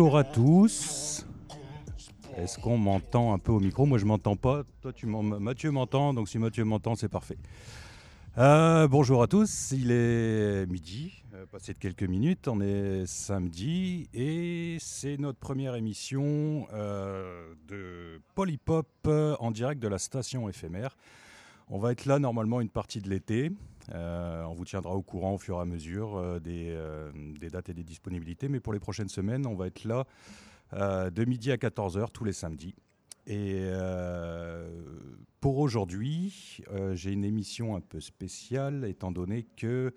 Bonjour à tous. Est-ce qu'on m'entend un peu au micro? Moi, je m'entends pas. Toi, tu Mathieu m'entend. Donc, si Mathieu m'entend, c'est parfait. Euh, bonjour à tous. Il est midi, euh, passé de quelques minutes. On est samedi et c'est notre première émission euh, de Polypop euh, en direct de la station éphémère. On va être là normalement une partie de l'été. Euh, on vous tiendra au courant au fur et à mesure euh, des, euh, des dates et des disponibilités. Mais pour les prochaines semaines, on va être là de midi à 14h tous les samedis. Et pour aujourd'hui, j'ai une émission un peu spéciale étant donné que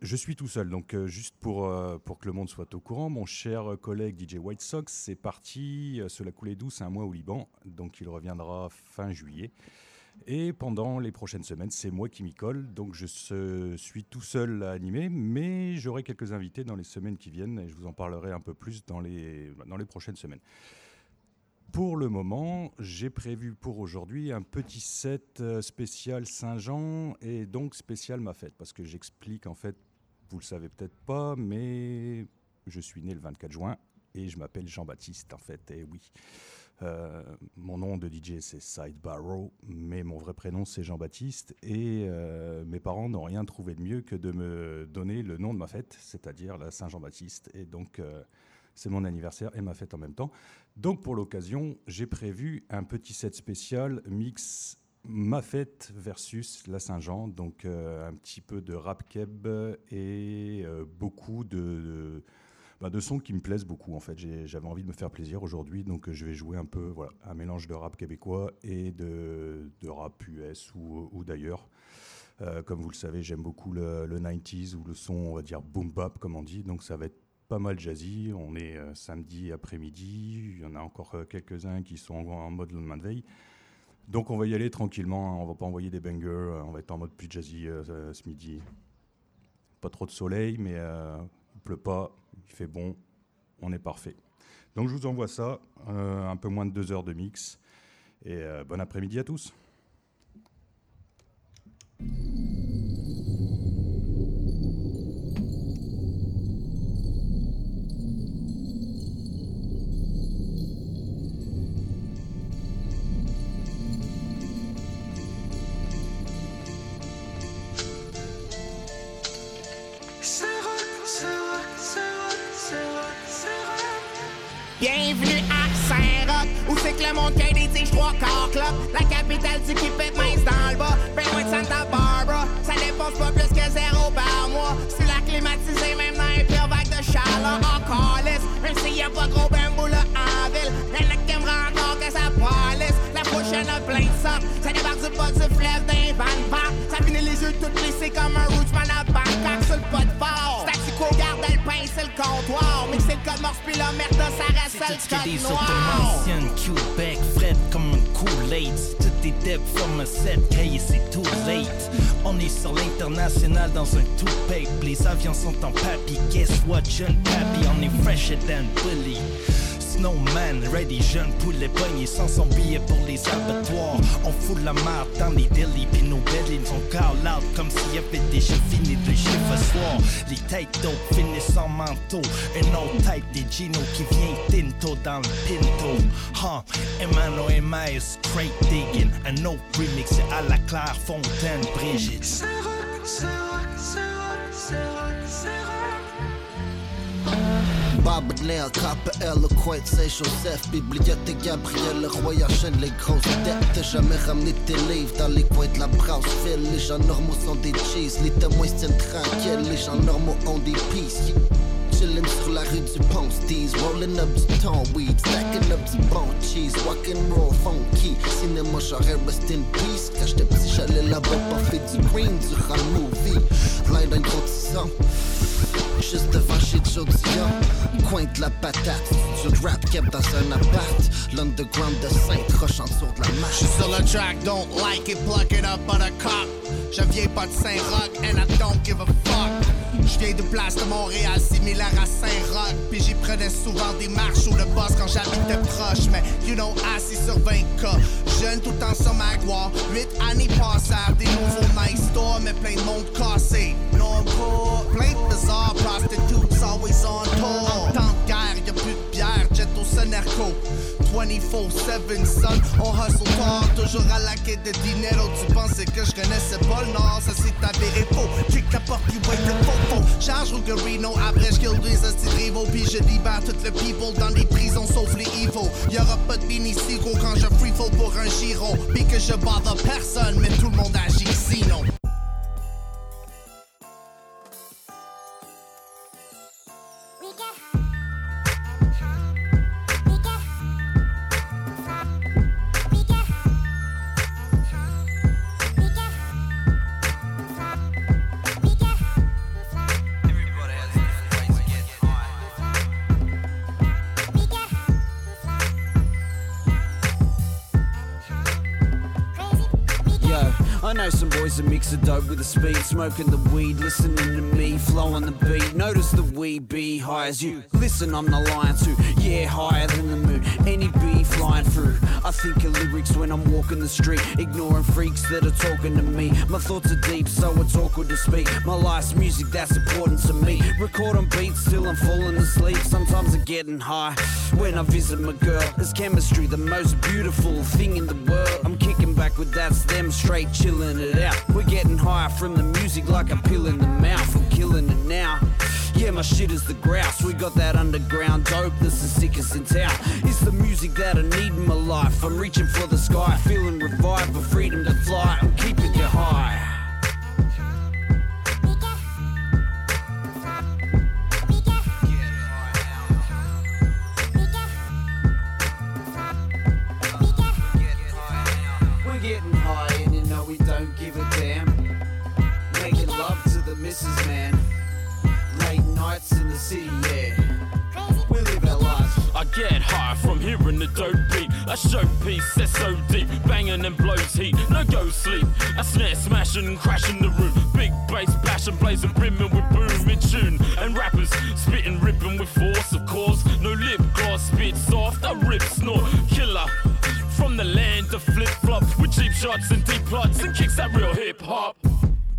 je suis tout seul. Donc juste pour, pour que le monde soit au courant, mon cher collègue DJ White Sox est parti euh, sur la coulée douce un mois au Liban. Donc il reviendra fin juillet. Et pendant les prochaines semaines, c'est moi qui m'y colle. Donc je suis tout seul à animer, mais j'aurai quelques invités dans les semaines qui viennent et je vous en parlerai un peu plus dans les, dans les prochaines semaines. Pour le moment, j'ai prévu pour aujourd'hui un petit set euh, spécial Saint-Jean et donc spécial ma fête. Parce que j'explique en fait, vous le savez peut-être pas, mais je suis né le 24 juin et je m'appelle Jean-Baptiste en fait. Et oui, euh, mon nom de DJ c'est Side Barrow, mais mon vrai prénom c'est Jean-Baptiste et euh, mes parents n'ont rien trouvé de mieux que de me donner le nom de ma fête, c'est-à-dire la Saint-Jean-Baptiste. Et donc euh, c'est mon anniversaire et ma fête en même temps. Donc pour l'occasion, j'ai prévu un petit set spécial mix ma fête versus la Saint-Jean, donc un petit peu de rap keb et beaucoup de, bah, de sons qui me plaisent beaucoup en fait. J'avais envie de me faire plaisir aujourd'hui, donc euh, je vais jouer un peu voilà, un mélange de rap québécois et de, de rap US ou, ou d'ailleurs. Euh, comme vous le savez, j'aime beaucoup le, le 90s ou le son, on va dire boom bap comme on dit, donc ça va être pas mal jazzy. On est euh, samedi après-midi. Il y en a encore quelques-uns qui sont en, en mode lendemain de veille. Donc on va y aller tranquillement. hein. On va pas envoyer des bangers. On va être en mode plus jazzy ce midi. Pas trop de soleil, mais il pleut pas. Fait bon. On est parfait. Donc je vous envoie ça. euh, un peu moins de deux heures de mix. Et euh, bon après-midi à tous. Bienvenue à Saint-Roch, où c'est que le monde qui des tiges trois quarts clope. La capitale du Québec mince dans le bas, ben loin de Santa Barbara. Ça dépense pas plus que zéro par mois. C'est la climatisée, même dans les pires vagues de chaleur. Encore laisse, même s'il y a pas gros bambou là en ville. Y'en a qui aimeraient encore que ça police. La prochaine a plein de sortes, ça débarque du bas du fleuve d'un van. Ça finit les yeux tout plissés comme un rootsman à Bangkok sur le pas de fort. Statu quo garde le pain, c'est le comptoir. Mais c'est le code morse puis la merde, ça reste le code noir. Québec, fret comme une Kool-Aid. Tout est dead from a set, cahier c'est too late. On est sur l'international dans un two-pape. Les avions sont en papy, guess what, jeune papy, on est fresher than Bully. Snowman, ready, jeune poulet pogné sans son billet pour les abattoirs. On fout la marde dans les délits, pis nos bellies sont call out comme s'il y avait déjà fini de chiffre ce soir. Les têtes d'eau finissent en manteau. Un autre type des Gino qui vient tinto dans le pinto. Huh, Emmanuel et crate digging. Un autre remix à la Claire Fontaine, Brigitte. Bob Nail, Copper, Eloquent, Saint-Joseph, Bibliothèque Gabriel, le roi enchaîne les grosses dettes. Jamais ramené tes livres dans les coins de la Brasseville. Les gens normaux sont des cheese, les témoins se tiennent tranquilles. Les gens normaux ont des peace. Chillin' sur la rue du Ponce, D's, rolling up du ton weed, stacking up du bon cheese, walking roll funky. Cinéma, j'aurais rest in peace. Quand j'étais petit, j'allais là-bas pour faire du green durant le movie. Plein d'un gros. Juste devant chez Joe Dion Coin de la patate de rap kept dans un appart L'underground de Sainte-Roche en dessous de la marche. J'suis sur le track, don't like it, pluck it up, but a cop. Je viens pas de Saint-Roch, and I don't give a fuck. J'viens de place de Montréal, similaire à Saint-Roch. Puis j'y prenais souvent des marches ou le boss quand j'habitais proche. Mais you know, assis sur 20K. Jeune tout en sur ma gloire. 8 années passées, des nouveaux nice stores, mais plein de monde cassé. Non, plein de bizarres prostitutes, always on tour. En temps de guerre, y'a plus de bière, jet au Sonerco. 24-7, son, on hustle tard, toujours à la quête de dinero. Tu pensais que je connaissais pas le Nord, ça s'est avéré faux. Kick la porte, you wait le faux. Charge Rougarino, après j'kill des hosties rivaux, puis je libère toutes les people dans les prisons sauf les evil. Y'aura pas de mini quand je free fall pour un giro, puis que je bother personne, mais tout le monde agit sinon. Mix the dope with the speed, smoking the weed, listening to me, flowing the beat. Notice the we be high as you. Listen, I'm the lion too, yeah, higher than the moon. Any bee flying through. I think of lyrics when I'm walking the street, ignoring freaks that are talking to me. My thoughts are deep, so it's awkward to speak. My life's music that's important to me. Recording beats till I'm falling asleep. Sometimes I'm getting high when I visit my girl. It's chemistry, the most beautiful thing in the world. I'm kicking back with that's them straight chilling it out. We're getting higher from the music like a pill in the mouth. I'm killing it now. Yeah, my shit is the grouse. We got that underground dope that's the sickest in town. It's the music that I need in my life. I'm reaching for the sky, feeling revived for freedom to fly. I'm keeping you high. Yeah. We live our lives. I get high from hearing the dope beat. A showpiece that's so deep, banging and blows heat. No go sleep. A snare smashing and crashing the room. Big bass passion blazing, brimming with boom in tune. And rappers spitting, ripping with force, of course. No lip gloss, spit soft, a rip snort. Killer from the land of flip flops with cheap shots and deep plots and kicks that real hip.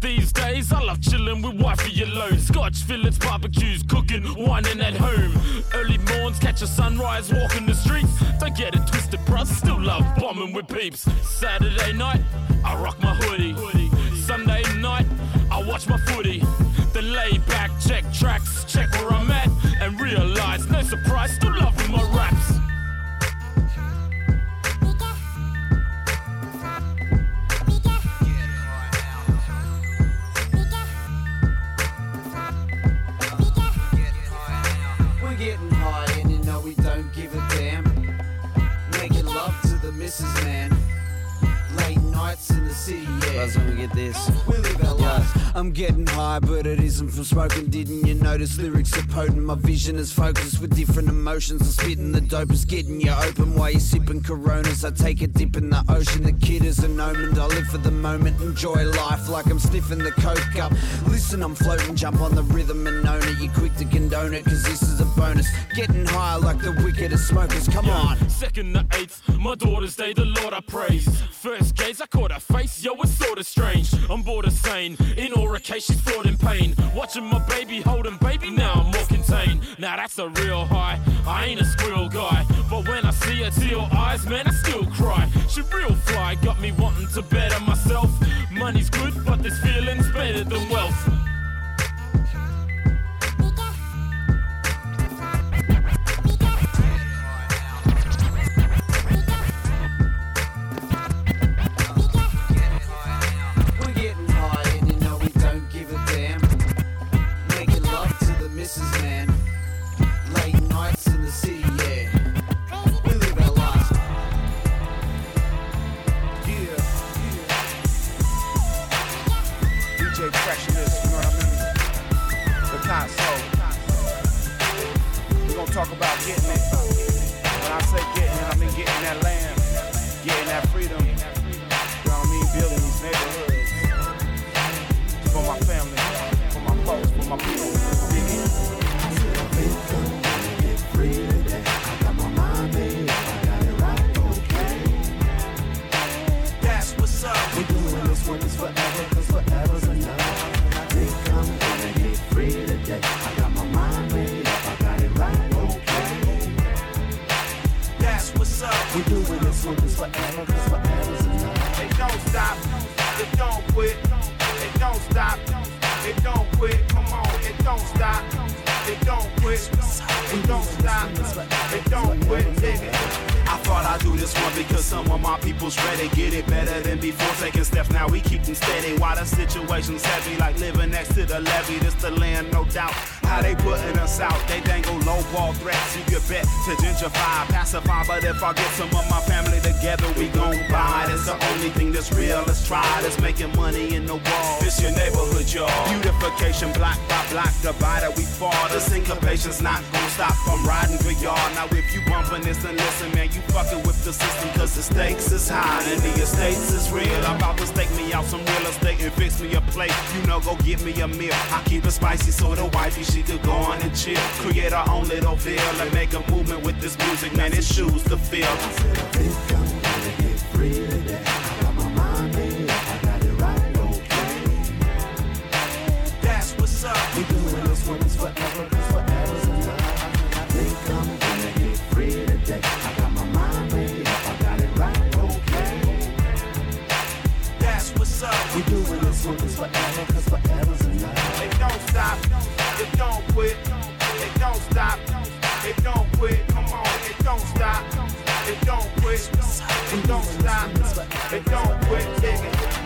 These days, I love chilling with wifey alone. Scotch fillets, barbecues, cooking, whining at home. Early morns, catch a sunrise, walking the streets. Don't get it twisted, bruh. Still love bombing with peeps. Saturday night, I rock my hoodie. Sunday night, I watch my footy. Then lay back, check tracks, check where I'm city, yeah. That's when we get this. We live our lives. I'm getting high, but it isn't from smoking. Didn't you notice lyrics are potent? My vision is focused with different emotions. I'm spitting the dope is getting you open while you're sipping coronas. I take a dip in the ocean. The kid is an omen. I live for the moment, enjoy life like I'm sniffing the coke up. Listen, I'm floating, jump on the rhythm and own it. You're quick to condone it, cause this is a bonus. Getting high like the wickedest smokers. Come on. Second the eighth, my daughter's day, the Lord I praise. First gaze, I caught her face, yo, it's sorta strange. I'm bored of sane, in aura case, she's fraught in pain. Watching my baby holding baby, now I'm more contained. Now that's a real high, I ain't a squirrel guy. But when I see her teal eyes, man, I still cry. She real fly, got me wanting to better myself. Money's good, but this feeling's better than wealth. talk about getting it. When I say getting it, I mean getting that land, getting that freedom. You know what I mean? Building these neighborhoods for my family, for my folks, for my people. That's what's up. We're doing this work is forever. Forever, cause forever's enough. It don't stop, it don't quit, it don't stop, it don't quit. Come on, it don't stop, it don't quit, it don't stop, it don't quit. It. I thought I'd do this one because some of my people's ready. Get it better than before taking steps. Now we keep them steady. While the situation's heavy, like living next to the levee. This the land, no doubt. How they putting us out? They dangle low ball threats. You could bet to gentrify, pacify. But if I get some of my family together, we gon' buy. That's the only thing that's real. Let's try. That's making money in the wall. This your neighborhood, y'all. Beautification, block by block, divided we fall. The syncopation's not gon' stop from riding for y'all. Now if you bumpin' this, then listen, man, you fucking with the system. Cause the stakes is high and the estates is real. I'm about to stake me out some real estate and fix me a plate. You know, go get me a meal. I keep it spicy so the wifey, she could go on and chill. Create our own little feel and make a movement with this music, man. It shoes to feel. That's what's up. We doing this one is forever, cause forever's enough. I think I'm gonna get free today. I got my mind made up, I got it right, okay. That's what's up. We doing this one is forever, cause forever's enough. It don't stop, it don't quit, it don't stop, it don't quit. Come on, it don't stop, it don't quit, it don't stop, it don't quit. It.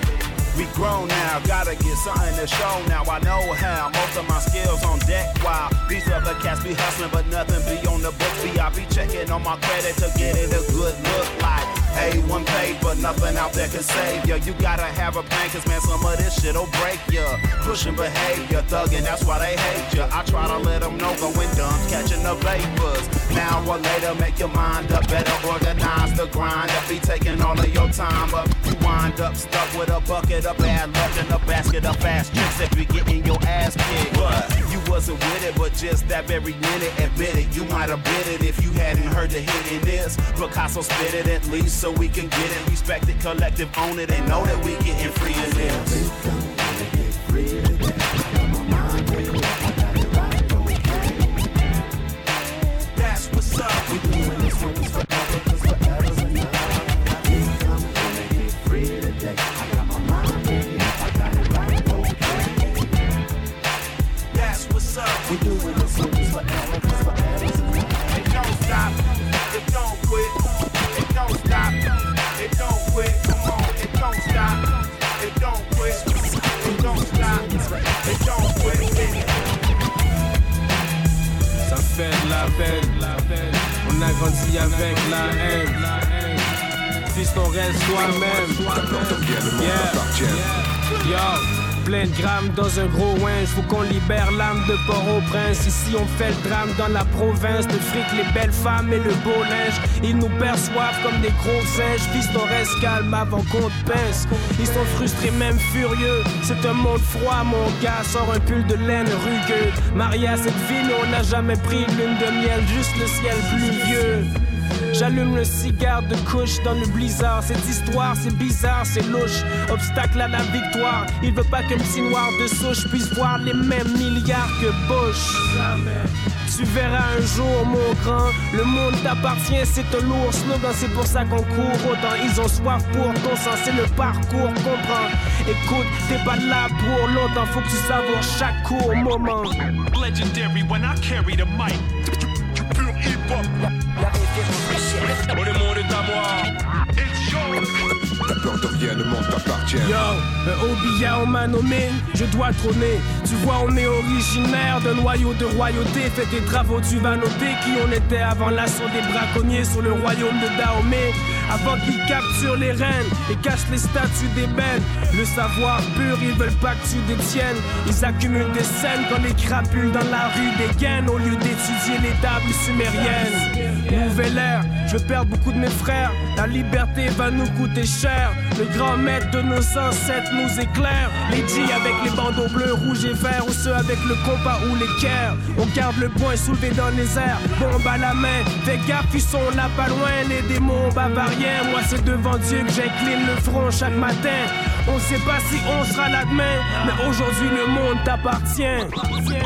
We grown now, gotta get something to show now. I know how most of my skills on deck. While these other cats be hustling, but nothing be on the books. Be I be checking on my credit to get it a good look like. A1 paid, but nothing out there can save ya. You gotta have a plan, cause man, some of this shit'll break ya. Pushing behavior, thugging, that's why they hate ya. I try to let them know, going dumb, catching the vapors. Now or later, make your mind up, better organize the grind. That be taking all of your time up. You wind up stuck with a bucket of bad luck and a basket of fast tricks that be getting your ass kicked. But you wasn't with it, but just that very minute, admit it. You might have bit it if you hadn't heard the hit in this. Picasso spit it at least so we can get it. Respect it, collective, own it, and know that we getting free of this. That's what's up. We doing this forever, We doing this one is forever, forever's enough. It don't stop, it don't quit, it don't stop, it don't quit. Come on, it don't stop, it don't quit, it don't stop, it don't quit. It. Ça fait de la peine. On a grandi avec la haine. Fils, on reste toi-même. Yeah. Yo, plein de grammes dans un gros winch. Faut qu'on libère l'âme de Port-au-Prince. Ici, on fait le drame dans la province. Le fric, les belles femmes et le beau linge. Ils nous perçoivent comme des gros singes. Fils, on reste calme avant qu'on te pince. Ils sont frustrés, même furieux. C'est un monde froid, mon gars. Sors un pull de laine rugueux. Marié à cette ville, on n'a jamais pris lune de miel. Juste le ciel pluvieux. J'allume le cigare de couche dans le blizzard. Cette histoire, c'est bizarre, c'est louche. Obstacle à la victoire. Il veut pas qu'un petit noir de souche puisse voir les mêmes milliards que Bush. Tu verras un jour, mon grand. Le monde t'appartient, c'est un lourd slogan. C'est pour ça qu'on court autant. Ils ont soif pour ton sang, c'est le parcours. Comprends. Écoute, t'es pas là pour longtemps. Faut que tu savoures chaque court moment. Legendary when I carry the mic. Pure hip-hop. Oh, le monde est à moi. It's yours. T'as peur de rien, le monde t'appartient. Yo, un Obia, on m'a nommé, je dois trôner. Tu vois, on est originaire d'un noyau de royauté. Fais tes travaux, tu vas noter qui on était avant l'assaut des braconniers sur le royaume de Dahomey. Avant qu'ils capturent les reines et cachent les statues d'ébène. Le savoir pur, ils veulent pas que tu détiennes. Ils accumulent des scènes quand les crapules dans la rue dégainent au lieu d'étudier les tables sumériennes. Nouvelle ère, je perds beaucoup de mes frères. La liberté va nous coûter cher. Le grand maître de nos ancêtres nous éclaire. Les G avec les bandeaux bleus, rouges et verts, ou ceux avec le compas ou l'équerre. On garde le point soulevé dans les airs, bombe à la main. Fais gaffe, ils sont là pas loin, les démons bavariens. Moi, c'est devant Dieu que j'incline le front chaque matin. On sait pas si on sera là demain, mais aujourd'hui le monde t'appartient.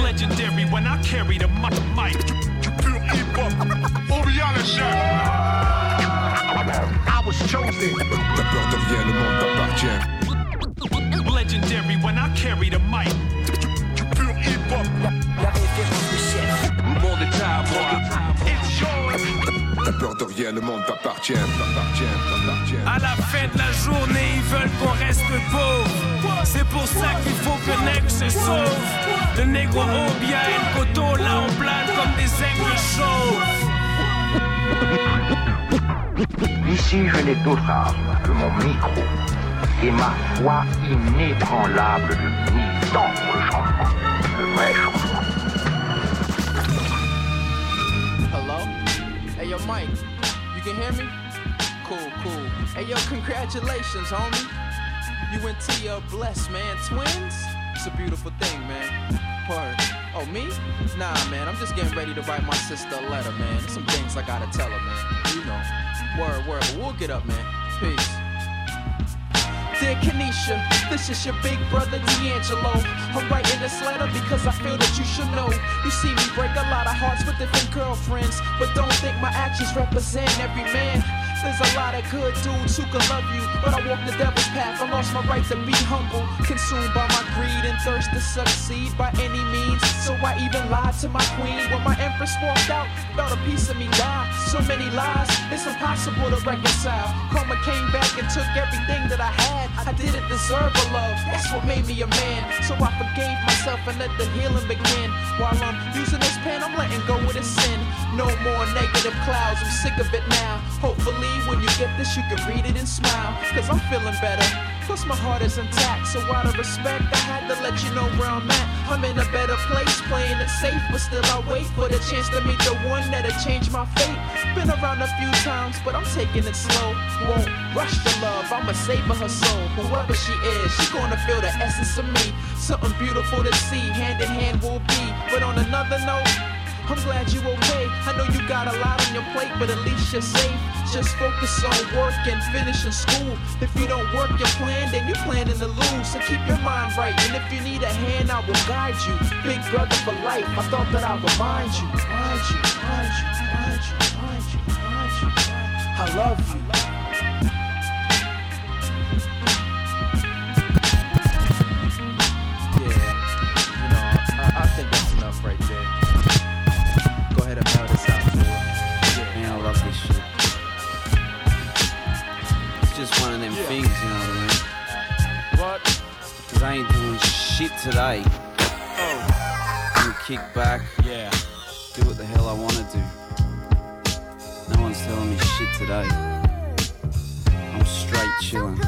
Legendary when I carry the mic. Pure hip hop. Oriana I was chosen. T'as peur de rien, le monde t'appartient. Legendary when I carry the mic. Pure hip hop. La référence du chef. Le monde est à. T'as peur de rien, le monde t'appartient. T'appartient, t'appartient. À la fin de la journée, ils veulent qu'on reste pauvre. C'est pour ça qu'il faut que Nègre se sauve. Le négro au bien et le coteau, là on plane comme des aigles chauves. Ici, je n'ai d'autre arme que mon micro et ma foi inébranlable de pour le changement, le vrai changement. Hey, yo, Mike, you can hear me? Cool, cool. Hey, yo, congratulations, homie. You and T are blessed, man. Twins? It's a beautiful thing, man. Word. Oh, me? Nah, man, I'm just getting ready to write my sister a letter, man. Some things I gotta tell her, man. You know. Word, word, but we'll get up, man. Peace. Dear Kenesha, this is your big brother D'Angelo. I'm writing this letter because I feel that you should know. You see me break a lot of hearts with different girlfriends, but don't think my actions represent every man. There's a lot of good dudes who can love you, but I walk the devil's path. I lost my right to be humble, consumed by my greed and thirst to succeed by any means. So I even lied to my queen when my empress walked out. Felt a piece of me die. So many lies, it's impossible to reconcile. Karma came back and took everything that I had. I didn't deserve a love. That's what made me a man. So I forgave myself and let the healing begin. While I'm using this pen, I'm letting go of the sin. No more negative clouds. I'm sick of it now. Hopefully, when you get this, you can read it and smile. Cause I'm feeling better. Plus, my heart is intact. So, out of respect, I had to let you know where I'm at. I'm in a better place, playing it safe, but still I wait for the chance to meet the one that'll change my fate. Been around a few times, but I'm taking it slow. Won't rush the love, I'ma savor her soul. Whoever she is, she gonna feel the essence of me. Something beautiful to see, hand in hand will be. But on another note, I'm glad you okay. I know you got a lot on your plate, but at least you're safe. Just focus on work and finishing school. If you don't work your plan, then you're planning to lose. So keep your mind right. And if you need a hand, I will guide you. Big brother for life. I thought that I'd remind you. Remind you, remind you, remind you, remind you, remind you. I love you. Things, you know what I mean? What? Cause I ain't doing shit today. Oh, I'm kick back, yeah. do what the hell I wanna do. No one's telling me shit today. I'm straight chilling.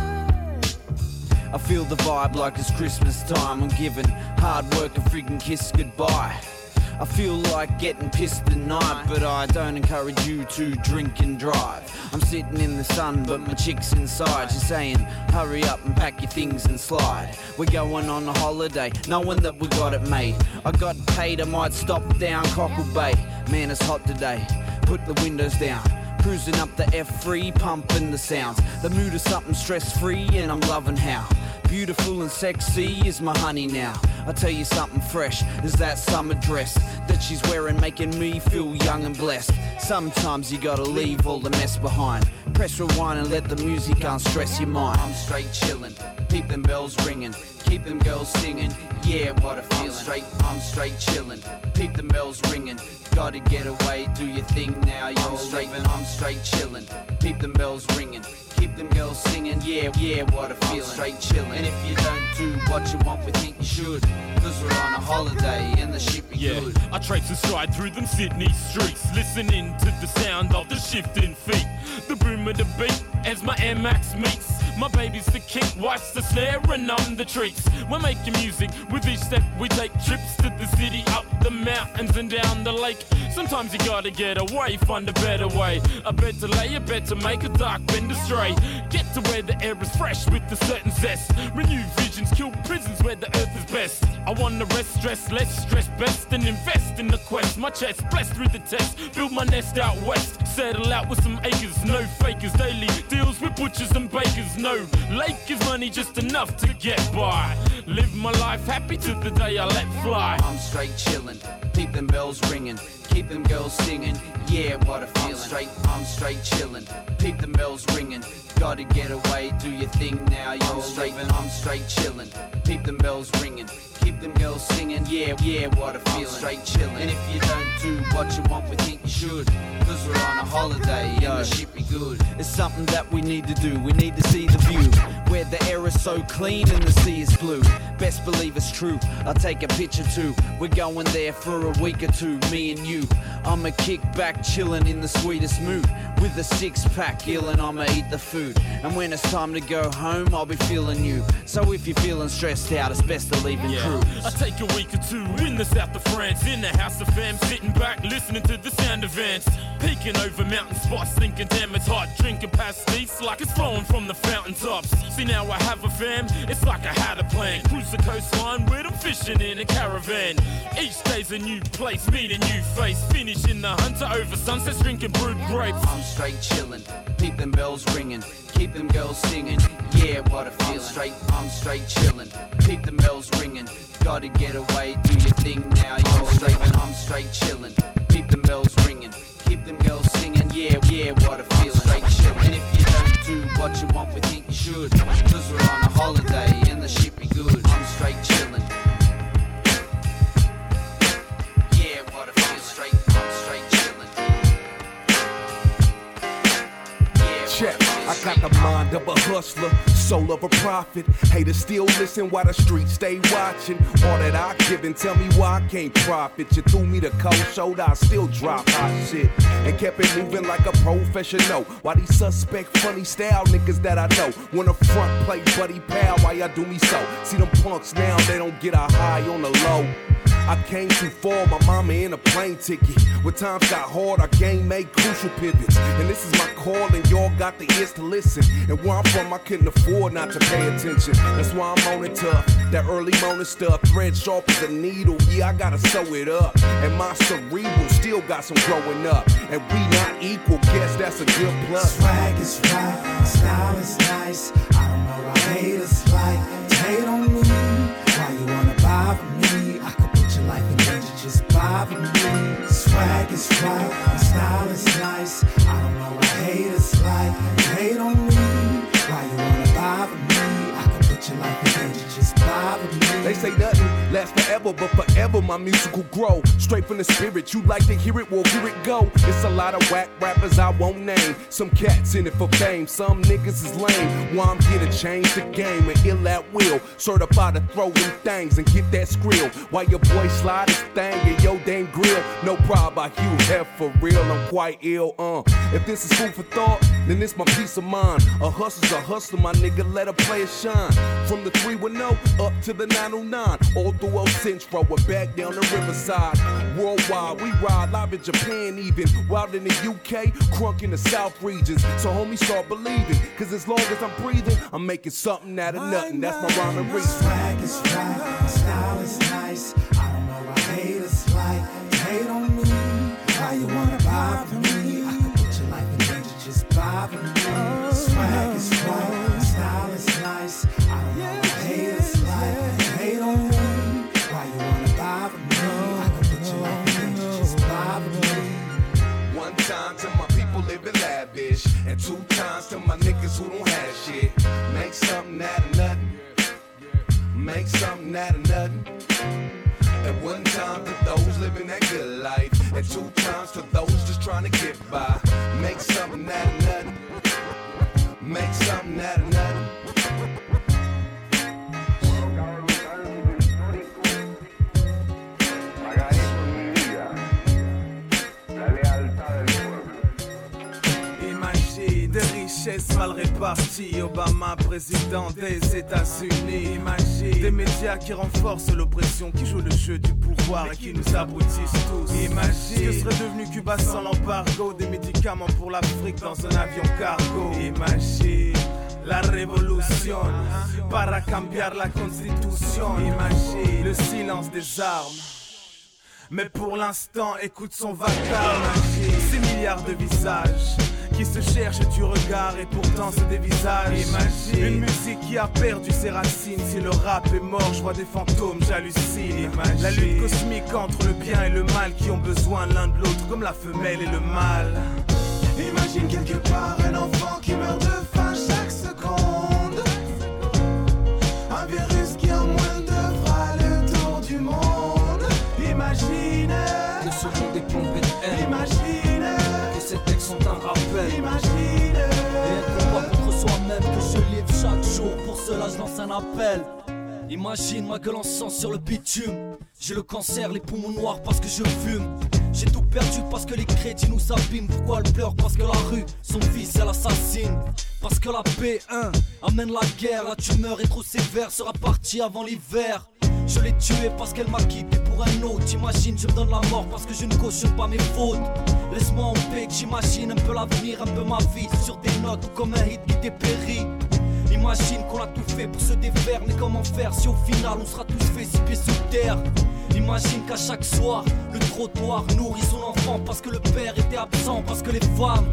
I feel the vibe like it's Christmas time. I'm giving hard work a freaking kiss goodbye. I feel like getting pissed tonight, but I don't encourage you to drink and drive. I'm sitting in the sun, but my chick's inside. She's saying, hurry up and pack your things and slide. We're going on a holiday, knowing that we got it made. I got paid, I might stop down Cockle Bay. Man, it's hot today. Put the windows down. Cruising up the F3, pumping the sounds. The mood is something stress free, and I'm loving how beautiful and sexy is my honey now. I tell you something fresh is that summer dress that she's wearing, making me feel young and blessed. Sometimes you gotta leave all the mess behind. Press rewind and let the music unstress your mind. I'm straight chillin', keep them bells ringing, keep them girls singing. Yeah, what a feeling. I'm straight, I'm straight chillin', keep them bells ringing. Gotta get away, do your thing now. You're straight, I'm straight chillin', keep them bells ringing. Keep them girls singing, yeah, yeah, what a feeling. Straight chillin'. And if you don't do what you want, we think you should. Cause we're on a holiday and the ship be Yeah, good. I traipse and stride through them Sydney streets, listening to the sound of the shifting feet, the boom of the beat as my Air Max meets. My baby's the kick, wife's the snare, and I'm the treats. We're making music with each step we take trips to the city, up the mountains and down the lake. Sometimes you gotta get away, find a better way. A bed to lay, a bed to make a dark bend astray. Get to where the air is fresh with a certain zest. Renew visions, kill prisons where the earth is best. I wanna rest, stress less, stress best, and invest in the quest. My chest blessed through the test, build my nest out west. Settle out with some acres, no fakers. Daily deals with butchers and bakers. No lake is money just enough to get by. Live my life happy to the day I let fly. I'm straight chillin', keep them bells ringing, keep them girls singing. Yeah, what a feeling. I'm straight, I'm straight chillin', keep them bells ringing. Gotta get away, do your thing now. You're straight, and I'm straight chillin', keep them bells ringing. Keep them girls singing, yeah, yeah, what a feeling. Straight chillin'. And if you don't do what you want, we think you should. Cause we're on a holiday, and the shit be good. It's something that we need to do, we need to see the view. Where the air is so clean and the sea is blue. Best believe it's true, I'll take a picture too. We're going there for a week or two, me and you. I'ma kick back, chillin' in the sweetest mood. With a six pack, illin', I'ma eat the food. And when it's time to go home, I'll be feeling you. So if you're feeling stressed out, it's best to leave and Yeah. Cruise. I take a week or two in the south of France, in the house of fam, sitting back, listening to the sound of ants. Peeking over mountain spots, thinking, damn, it's hot. Drinking pastis like it's flowing from the fountaintops. See, now I have a fam, it's like I had a plan. Cruise the coastline with them fishing in a caravan. Each day's a new place, meet a new face. Finishing the hunter over sunsets, drinking brewed grapes. I'm straight chillin', keep them bells ringing, keep them girls singing. Yeah, what a feeling. I'm straight, I'm straight chillin', keep them bells ringing. Gotta get away, do your thing now. You're straight, and I'm straight chillin', keep them bells ringing, keep them girls singing. Yeah, yeah, what a feeling. Straight chillin'. And if you don't do what you want, we think you should. Cause we're on a holiday and the shit be good. I'm straight chillin'. Got the mind of a hustler, soul of a prophet. Haters still listen while the streets stay watching. All that I give and tell me why I can't profit. You threw me the cold shoulder, I still drop hot shit. And kept it moving like a professional. Why these suspect funny style niggas that I know wanna front play buddy pal why y'all do me so? See them punks now, they don't get a high on the low. I came too far, my mama in a plane ticket. When times got hard, our game made crucial pivots. And this is my call, and y'all got the ears to listen. And where I'm from, I couldn't afford not to pay attention. That's why I'm on it tough. That early morning stuff, thread sharp as a needle. Yeah, I gotta sew it up. And my cerebral still got some growing up. And we not equal, guess that's a good plus. Swag is right, style is nice. I don't know why haters like hate on me. Why you wanna bother me? Bother me. Swag is right, style is nice. I don't know why haters like hate on me. Why you wanna bother me? I could put your life in danger, just bother me. They say nothing lasts forever, but forever my music will grow. Straight from the spirit, you like to hear it, well, here it go. It's a lot of whack rappers I won't name. Some cats in it for fame, some niggas is lame. Why I'm here to change the game and ill at will. Certified to throw in things and get that skrill. While your boy slide his thing in your damn grill. No problem, I Hugh Hef for real, I'm quite ill, uh. If this is food for thought, then it's my peace of mind. A hustler's a hustler, my nigga, let a player shine. From the 310 up to the 909, all through Centro and back down the riverside. Worldwide, we ride live in Japan, even wild in the UK, crunk in the South regions. So homies start believing, cause as long as I'm breathing, I'm making something out of nothing. That's my rhyme and reason. Swag is right, style is nice. I don't know why haters like hate on me. Why you wanna bother me? I could put your life in danger, just bother me. Two times to my niggas who don't have shit. Make something out of nothing. Make something out of nothing. And one time to those living that good life, and two times to those just trying to get by. Make something out of nothing. Make something richesses mal réparties. Obama, président des États-Unis. Imagine des médias qui renforcent l'oppression, qui jouent le jeu du pouvoir et qui nous abrutissent tous. Imagine ce que serait devenu Cuba sans l'embargo des médicaments pour l'Afrique dans un avion cargo. Imagine. La révolution para cambiar la constitution. Imagine le silence des armes. Mais pour l'instant, écoute son vacarme. Six milliards de visages qui se cherchent du regard et pourtant se dévisagent. Imagine une musique qui a perdu ses racines. Si le rap est mort, je vois des fantômes, j'hallucine. La lutte cosmique entre le bien et le mal qui ont besoin l'un de l'autre, comme la femelle et le mâle. Imagine quelque part un enfant qui meurt de faim cela, je lance un appel. Imagine ma gueule en sang sur le bitume. J'ai le cancer, les poumons noirs parce que je fume. J'ai tout perdu parce que les crédits nous abîment. Pourquoi elle pleure Parce que la rue, son fils, elle assassine? Parce que la P1 amène la guerre. La tumeur est trop sévère, sera partie avant l'hiver. Je l'ai tué parce qu'elle m'a quitté pour un autre. T'imagines, je me donne la mort parce que je ne cautionne pas mes fautes. Laisse-moi en paix, j'imagine un peu l'avenir, un peu ma vie. Sur des notes comme un hit qui dépérit. Imagine qu'on a tout fait pour se défaire, mais comment faire si au final on sera tous faits six pieds sous terre? Imagine qu'à chaque soir, le trottoir nourrit son enfant parce que le père était absent, parce que les femmes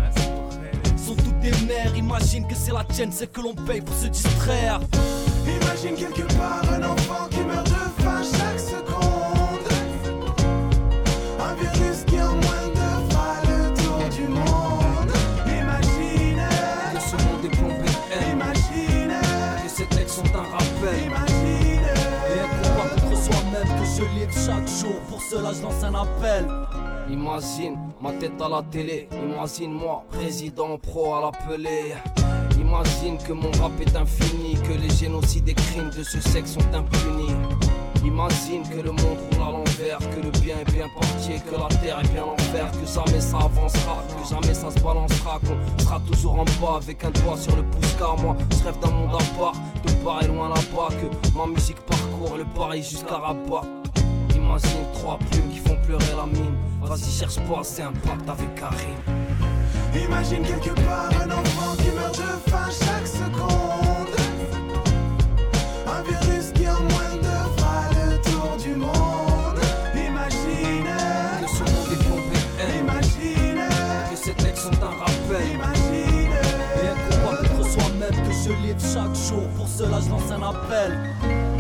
sont toutes des mères. Imagine que c'est la tienne, c'est que l'on paye pour se distraire. Imagine quelque part un enfant qui meurt de je lance un appel. Imagine ma tête à la télé. Imagine moi, président pro à l'appeler. Imagine que mon rap est infini, que les génocides et crimes de ce sexe sont impunis. Imagine que le monde roule à l'envers, que le bien est bien parti, que la terre est bien l'enfer, que jamais ça avancera, que jamais ça se balancera, qu'on sera toujours en bas avec un doigt sur le pouce car moi je rêve d'un monde à part, de part et loin là-bas, que ma musique parcourt le Paris jusqu'à Rabat. Imagine trois plumes qui font pleurer la mine, vas-y cherche pas, c'est un pacte avec Karim. Imagine quelque part un enfant qui meurt de faim chaque seconde. Un virus qui en moins de fera le tour du monde. Imagine que ce monde est plombé haine. Imagine que ces textes sont un rappel. Imagine et un combat contre soi-même que je livre chaque jour. Pour cela, je lance un appel.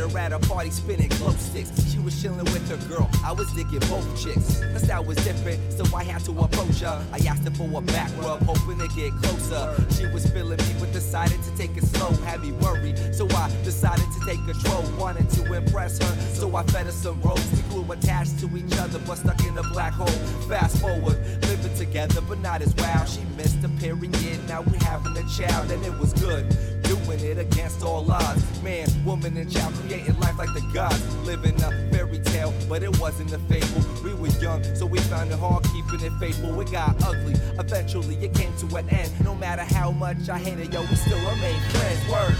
At a party spinning glow sticks. She was chilling with her girl. I was digging both chicks. Her style was different, so I had to approach her. I asked her for a back rub, hoping to get closer. She was feeling me, but decided to take it slow. Had me worried, so I decided to take control. Wanted to impress her, so I fed her some ropes. We grew attached to each other, but stuck in a black hole. Fast forward, living together, but not as wild. She missed a period, now we're having a child, and it was good doing it against all odds. Man, woman, and child creating life like the gods. Living a fairy tale, but it wasn't a fable. We were young, so we found it hard keeping it faithful. It got ugly, eventually it came to an end. No matter how much I hated, yo, we still remain friends. Word.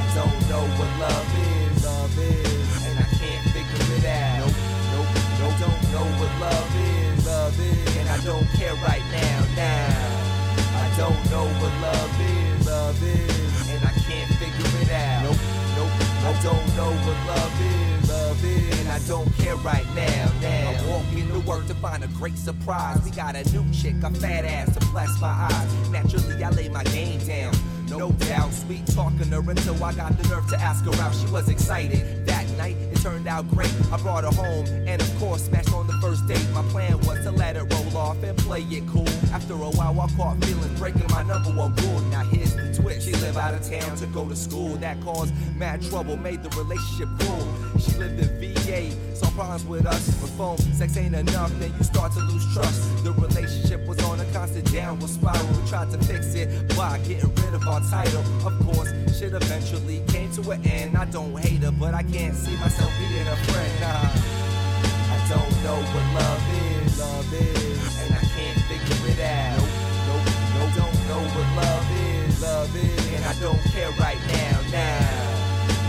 I don't know what love is, love is, and I can't figure it out. Nope, nope, nope. Don't know what love is, love is, and I don't care right now, now. I don't know what love is, love is, I don't know what love is, love is, and I don't care right now. Now I walk into work to find a great surprise. We got a new chick, a fat ass to bless my eyes. Naturally, I lay my game down. No doubt, sweet talking her until I got the nerve to ask her out. She was excited. Night, it turned out great. I brought her home, and of course, smashed on the first date. My plan was to let it roll off and play it cool. After a while, I caught feelings breaking my number one rule. Now here's the twist. She lived out of town to go to school. That caused mad trouble, made the relationship cruel. She lived in VA, saw problems with us. But phone sex ain't enough, then you start to lose trust. The relationship was on a constant downward spiral. We tried to fix it by getting rid of our title. Of course, shit eventually came to an end. I don't hate her, but I can't see myself being a friend. Nah, I don't know what love is. Love is, and I can't figure it out. Nope, nope, nope. Don't know what love is. Love is, and I don't care right now. Now,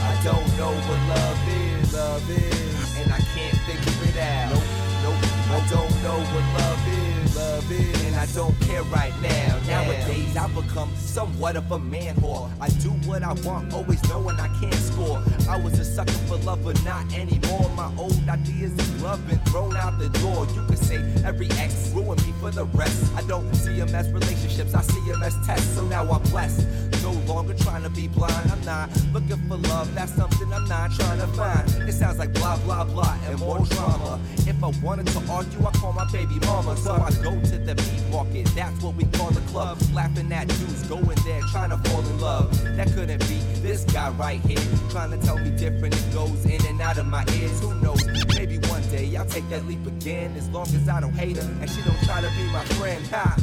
I don't know what love is. Love is, and I can't figure it out. Nope, nope. I don't know what love is. Love is, I don't care right now. Nowadays, I've become somewhat of a man whore. I do what I want, always knowing I can't score. I was a sucker for love, but not anymore. My old ideas of love been thrown out the door. You could say every ex ruined me for the rest. I don't see them as relationships, I see them as tests. So now I'm blessed. No longer trying to be blind. I'm not looking for love. That's something I'm not trying to find. It sounds like blah blah blah and more drama. If I wanted to argue, I call my baby mama. So I go to the meat market. That's what we call the club. Laughing at dudes going there trying to fall in love. That couldn't be this guy right here. Trying to tell me different. It goes in and out of my ears. Who knows? Maybe one day I'll take that leap again. As long as I don't hate her and she don't try to be my friend. Ha!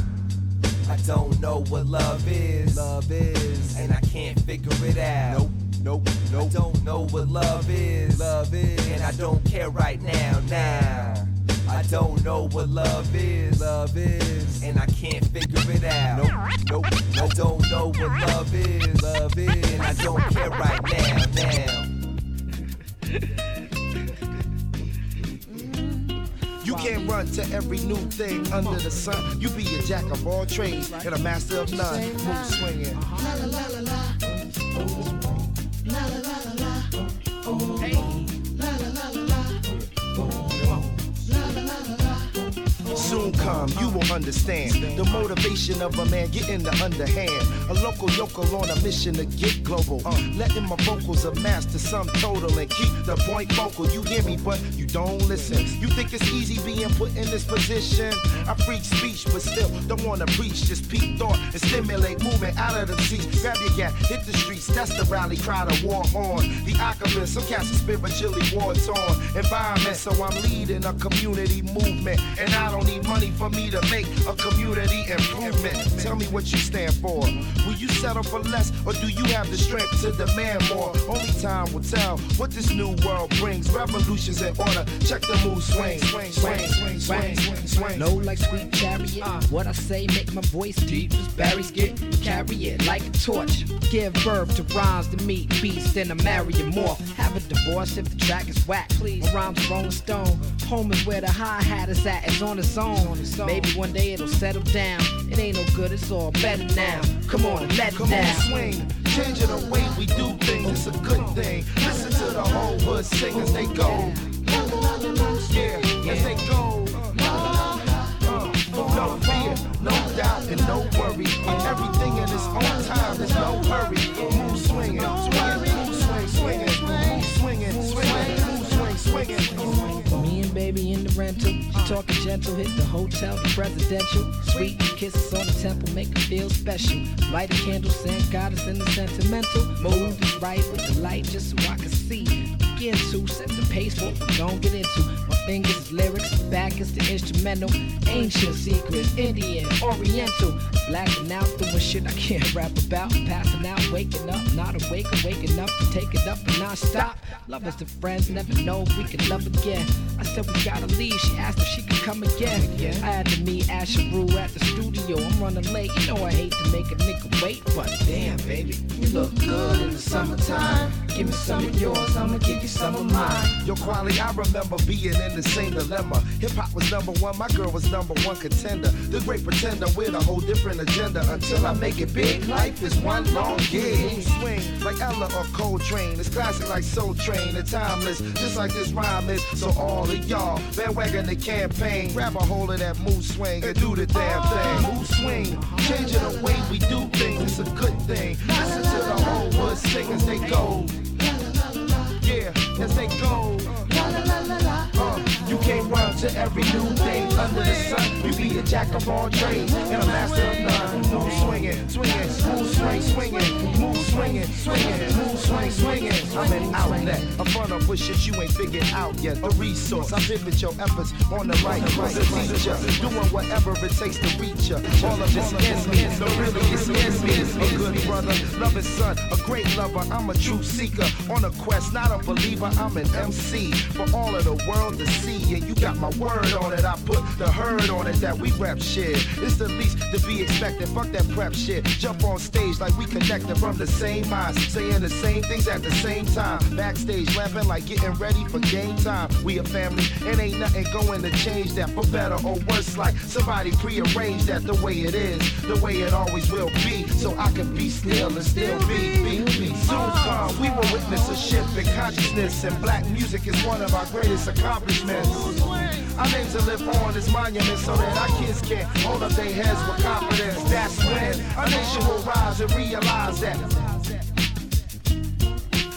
I don't know what love is. Love is, and I can't figure it out. Nope, nope, nope. I don't know what love is. Love is, and I don't care right now. Now, I don't know what love is. Love is, and I can't figure it out. Nope, nope. I don't know what love is. Love is, and I don't care right now. Now. You can't run to every new thing under the sun. You be a jack of all trades and a master of none. Move swinging. La la la la la. La la la la la. Hey. La la la la la. La la la la la. Soon come, you will understand the motivation of a man getting the underhand. A local yokel on a mission to get global. Uh, letting my vocals amass to some total and keep the point focal. You hear me, but you don't listen. You think it's easy being put in this position? I preach speech, but still don't wanna preach. Just peak thought and stimulate movement out of the seats. Grab your gat, hit the streets. That's the rally cry to war on. The occupants, some cats are spiritually war torn. Environment, so I'm leading a community movement. And I don't need money for me to make a community improvement. Tell me what you stand for. Will you settle for less, or do you have the strength to demand more? Only time will tell what this new world brings. Revolutions in order. Check the move, swing, swing, swing, swing, swing, swing, swing. Low like sweet chariot. Uh. What I say make my voice deep as berries get. Carry it like a torch. Give birth to rhymes to meet beats, then I marry you more. Have a divorce if the track is whack. Please, my rhymes are Rolling Stone. Home is where the hi hat is at. It's on its own. Maybe one day it'll settle down. It ain't no good. It's all better now. Come on, let it Come on, swing. Changing the way we do things, it's a good thing. Listen to the whole hood sing as they go. Yeah, as they go. Uh, no fear, no doubt, and no worry. Everything in its own time, there's no hurry. Move swinging, swinging, move swing, swinging, move swinging, swinging, move swing, swinging. Me and baby in the rental. Talking gentle, hit the hotel, the presidential. Sweet kisses on the temple, make her feel special. Light a candle, send goddess in the sentimental. Move is right with the light just so I can see. Begin to set the pace for what we gon' get into. My fingers lyrics, back is the instrumental. Ancient secrets, Indian, Oriental. Blacking out doing shit I can't rap about. Passing out, waking up, not awake, waking up to take it up and not stop. Love is the friends, never know we can love again. I said we gotta leave, she asked if she could come again. I had to meet Asher Rue at the studio. I'm running late, you know I hate to make a nigga wait, but damn, baby, you look good in the summertime. Give me some of yours, I'ma give you some of mine. Yo, Quali, I remember being in the same dilemma. Hip hop was number one, my girl was number one contender. The great pretender with a whole different agenda. Until I make it big, life is one long gig. Swing like Ella or Coltrane. It's classic like Soul Train. It's timeless, just like this rhyme is. So all of y'all, bandwagon the campaign. Grab a hold of that move swing and do the damn thing. Move swing, changing the way we do things. It's a good thing. Listen to the whole sing as they go. Yeah, as they go. You can't to every new thing under the sun. You be a jack of all trades and a master of none. Move swinging, swinging, smooth swing, swinging, move swinging, swinging, move swing, swinging. I'm an outlet, a front of shit you ain't figured out yet. A resource, I pivot your efforts on the right of teacher. Doing whatever it takes to reach ya. All of this is me, really it's is me. A good brother, loving son, a great lover. I'm a true seeker on a quest, not a believer. I'm an MC for all of the world to see. And you got my word on it. I put the herd on it that we rap shit. It's the least to be expected. Fuck that prep shit. Jump on stage like we connected from the same minds, saying the same things at the same time. Backstage laughing like getting ready for game time. We a family, and ain't nothing going to change that for better or worse. Like somebody prearranged that the way it is, the way it always will be. So I can be still and still be, be, be. Soon come, we will witness a shift in consciousness, and black music is one of our greatest accomplishments. Our names will live on as monuments so that our kids can hold up their heads with confidence. That's when our nation will rise and realize that.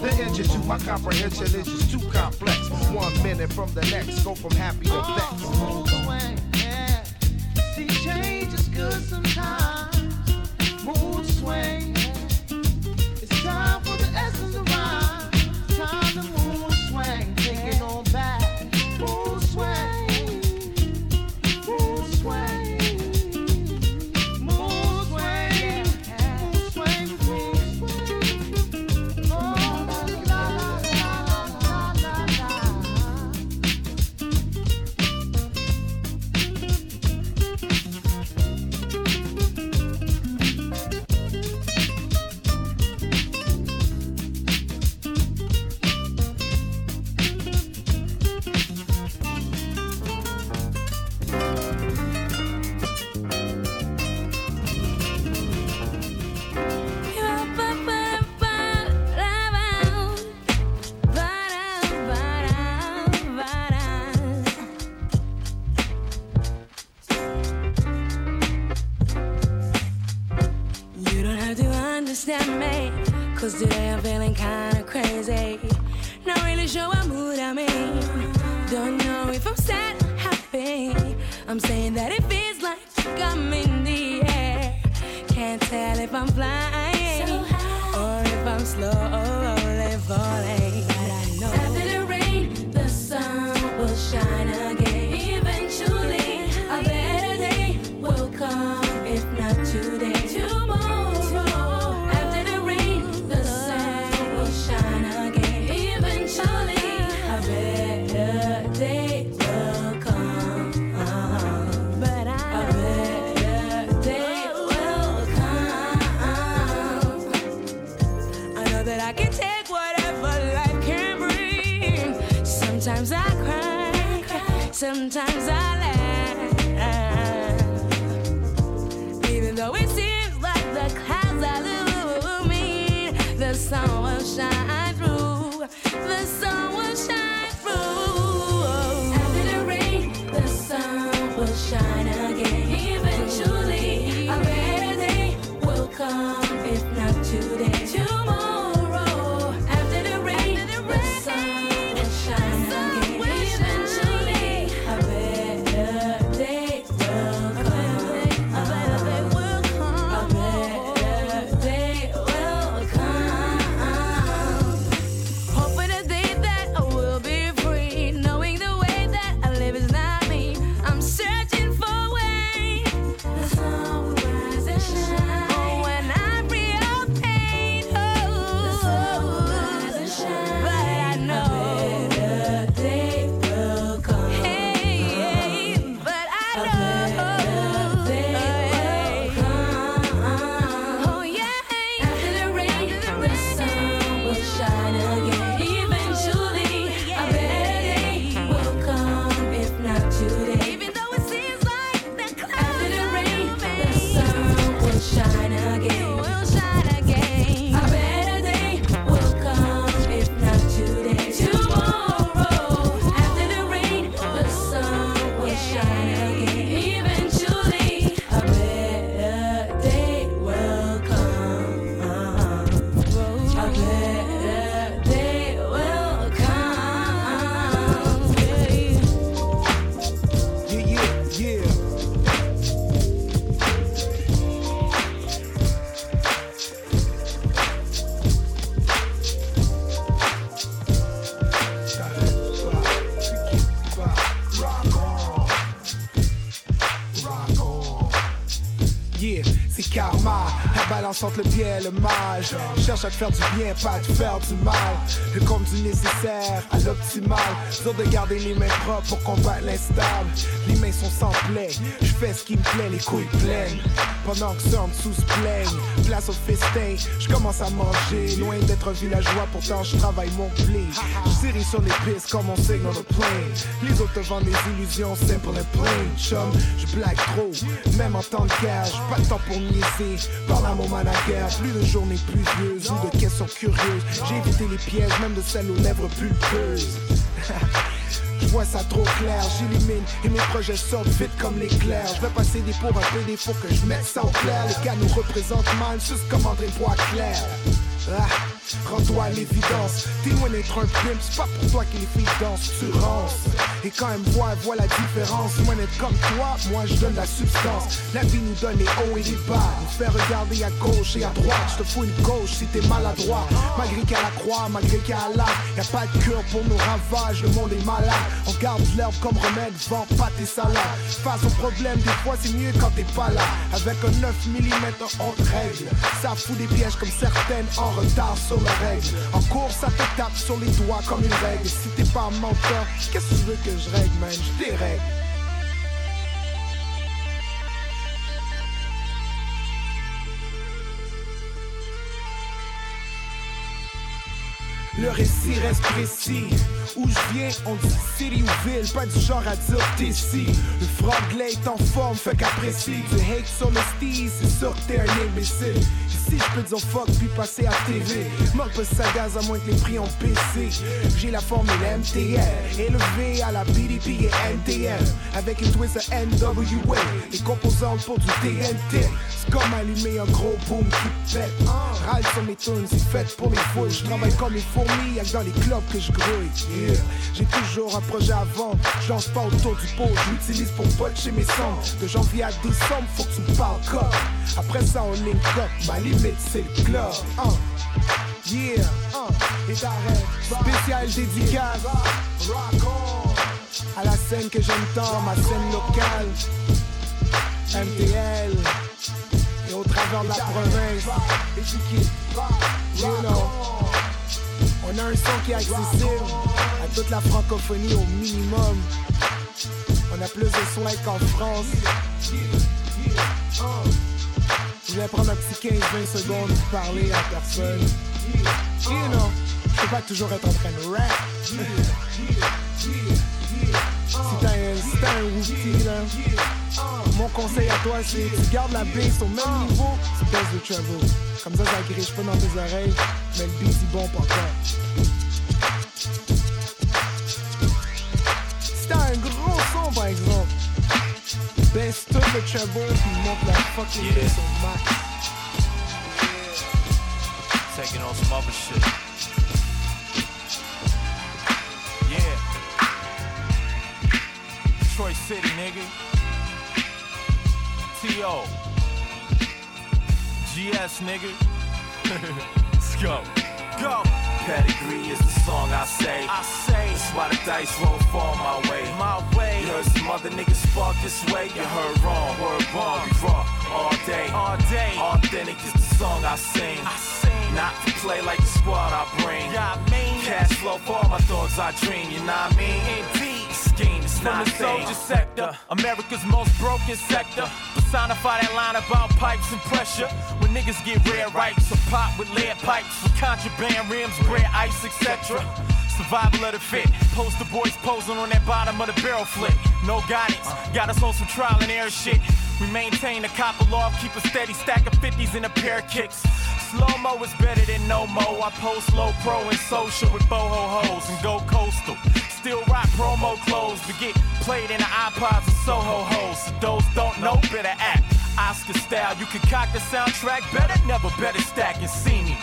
The engine to my comprehension is just too complex. One minute from the next, go from happy to vexed. See, change is good sometimes. Mood swing. Cherche à te faire du bien, pas à te faire du mal. Le compte du nécessaire à l'optimal. Dur de garder les mains propres pour combattre l'instable. Les mains sont sans plaie. Je fais ce qui me plaît, les couilles pleines. Pendant que ceux en dessous se plaignent. Place au festin, je commence à manger. Loin d'être un villageois, pourtant je travaille mon blé. Je sur les pistes comme on signe on the plane. Les autres te vendent des illusions simple et plain. Chum, je blague trop, même en temps de cage. Pas de temps pour niaiser. Parle à mon manager, plus de journées pluvieuses ou de questions curieuses. J'ai évité les pièges, même de celles aux lèvres pulpeuses. Je vois ça trop clair, j'illumine et mes projets sortent vite comme l'éclair. Je vais passer des pour un PD, faut que je mette ça au clair. Les gars nous représentent mal, juste comme André Poids-Clair. Ah, rends-toi à l'évidence. T'es loin d'être un pimp, c'est pas pour toi que les filles dansent, tu rances. Et quand elles me voient, elles voient la différence. Loin d'être comme toi, moi je donne la substance. La vie nous donne les hauts et les bas. Nous fait regarder à gauche et à droite. Je te fous une gauche si t'es maladroit. Malgré qu'à la croix, malgré qu'à la y a pas de cure pour nos ravages. Le monde est malade. On garde l'herbe comme remède, vend pas tes salades. Face aux problèmes, des fois c'est mieux quand t'es pas là. Avec un 9 mm, te règle. Ça fout des pièges comme certaines en retard En course, ça te tape sur les doigts comme une règle. Si t'es pas menteur, qu'est-ce que tu veux que je règle, man? Je dérègle. Le récit reste précis. Où je viens, on dit city ou ville, pas du genre à dire d'ici. Le franglais est en forme, fait qu'apprécie. Du hate sur style, c'est sûr que t'es un imbécile. Ici, je peux dire fuck puis passer à TV. Manque pas ça gaz à moins que les prix ont PC. J'ai la formule MTL, élevée à la BDP et NTM. Avec une twist à NWA, les composantes pour du TNT. C'est comme allumer un gros boom qui pète. Râle sur mes tunes, c'est fait pour les foules. Je travaille comme les fourmis, y'a dans les clubs que je grouille. J'ai toujours un projet à vendre, je lance pas autour du pot, je l'utilise pour botcher mes sons. De janvier à décembre, faut que tu parles comme. Après ça, on link up, c'est le club. Uh. Yeah, uh. et t'arrêtes. Spécial dédicace. Rock on. À la scène que j'aime tant, ma scène locale. MTL. Et au travers de la province. You know. On a un son qui est accessible à toute la francophonie au minimum. On a plus de soins qu'en France. Je vais prendre un petit 15-20 secondes pour parler à personne. You know, je pas toujours être en train de rap. Si t'as un, si t'as là, mon conseil à toi, c'est tu gardes la bass au même niveau, tu baisses le treble. Comme ça, ça pas dans tes oreilles, mais le beat est bon pour toi. Le treble puis monte la fucking Yeah. bass au max. Taking on some other shit. Yeah. Detroit City, nigga. T.O. GS, nigga. Let's go. Go. Pedigree is the song I say. I say. That's why the dice won't fall my way. My way. You heard some other niggas spark this way. You heard wrong, word wrong. We raw all day. All day. Authentic is the song I sing. I sing. Not to play like the squad I bring. Yeah, I mean. Cash flow for my thoughts I dream. You know what I mean? Indeed. Scheme is From not the a soldier sector, America's most broken sector. Personify that line about pipes and pressure. When niggas get red rights or pop with lead pipes, with contraband rims, bread, ice, etc. Survival of the fit. Poster boys posing on that bottom of the barrel flick. No guidance, got us on some trial and error shit. We maintain the copper law, keep a steady stack of 50s and a pair of kicks. Slow mo is better than no mo. I post low pro and social with boho hoes and go coastal. Still rock promo clothes, but get played in the iPods and Soho hoes. So those don't know, better act. Oscar style, you can concoct the soundtrack better, never better stack and see me.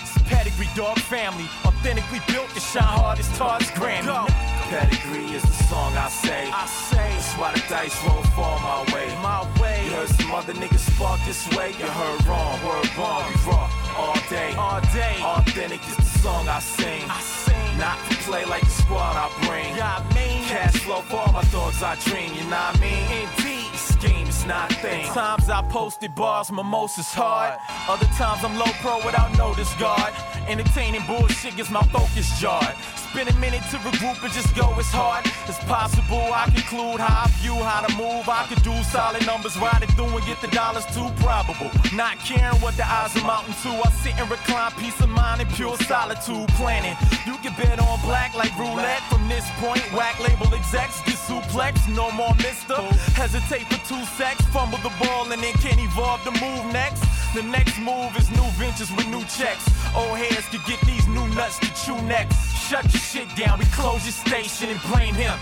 It's a pedigree dog family, authentically built to shine hard as Todd's Grammy. Go. Pedigree is the song I say. I say, That's why the dice won't fall my way. my way, You heard some other niggas spark this way. You heard wrong, word wrong. We raw all day. all day. Authentic is the song I sing. I sing, Not to play like the squad I bring. yeah, I mean, Cash flow for all my thoughts I dream. You know what I mean? indeed. game is not thing. Times I posted bars, mimosas hard. Other times I'm low pro without notice guard. Entertaining bullshit gets my focus jarred. Spend a minute to regroup and just go as hard as possible. I conclude how I view how to move. I could do solid numbers, ride it through and get the dollars too probable. Not caring what the odds are mounting to. I sit and recline, peace of mind and pure solitude. Planning, you can bet on black like roulette. From this point, whack label execs get suplex. No more mister. Hesitate for two secs, fumble the ball and then can't evolve the move next. The next move is new ventures with new checks. Old heads could get these new nuts to chew next. Shut your shit down, we close your station and blame him.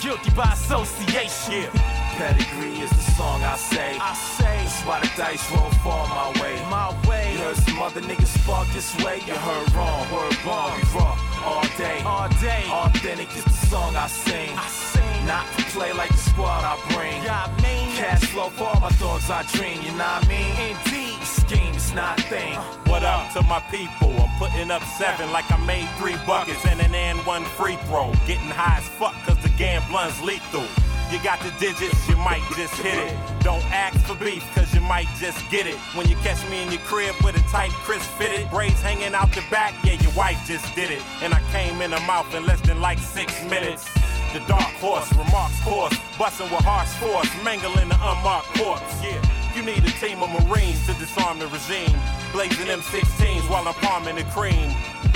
Guilty by association. Pedigree is the song I say. I say. That's why the dice roll fall my way. My way. You heard some other niggas spark this way. You heard wrong. Word wrong, We raw all day. All day. Authentic is the song I sing. I sing. Not to play like the squad I bring. Yeah. Cash flow for all my thoughts, I dream. You know what I mean? Indeed. Scheme is not thing. What up to my people? I'm putting up seven like I made three buckets and an and one free throw. Getting high as fuck cause the gambling's lethal. You got the digits, you might just hit it. Don't ask for beef, cause you might just get it. When you catch me in your crib with a tight, crisp fitted, braids hanging out the back, yeah, your wife just did it. And I came in the mouth in less than like six minutes. The dark horse, remarks course, busting with harsh force, mangling the unmarked corpse, yeah. You need a team of Marines to disarm the regime. Blazing M16s while I'm palming the cream.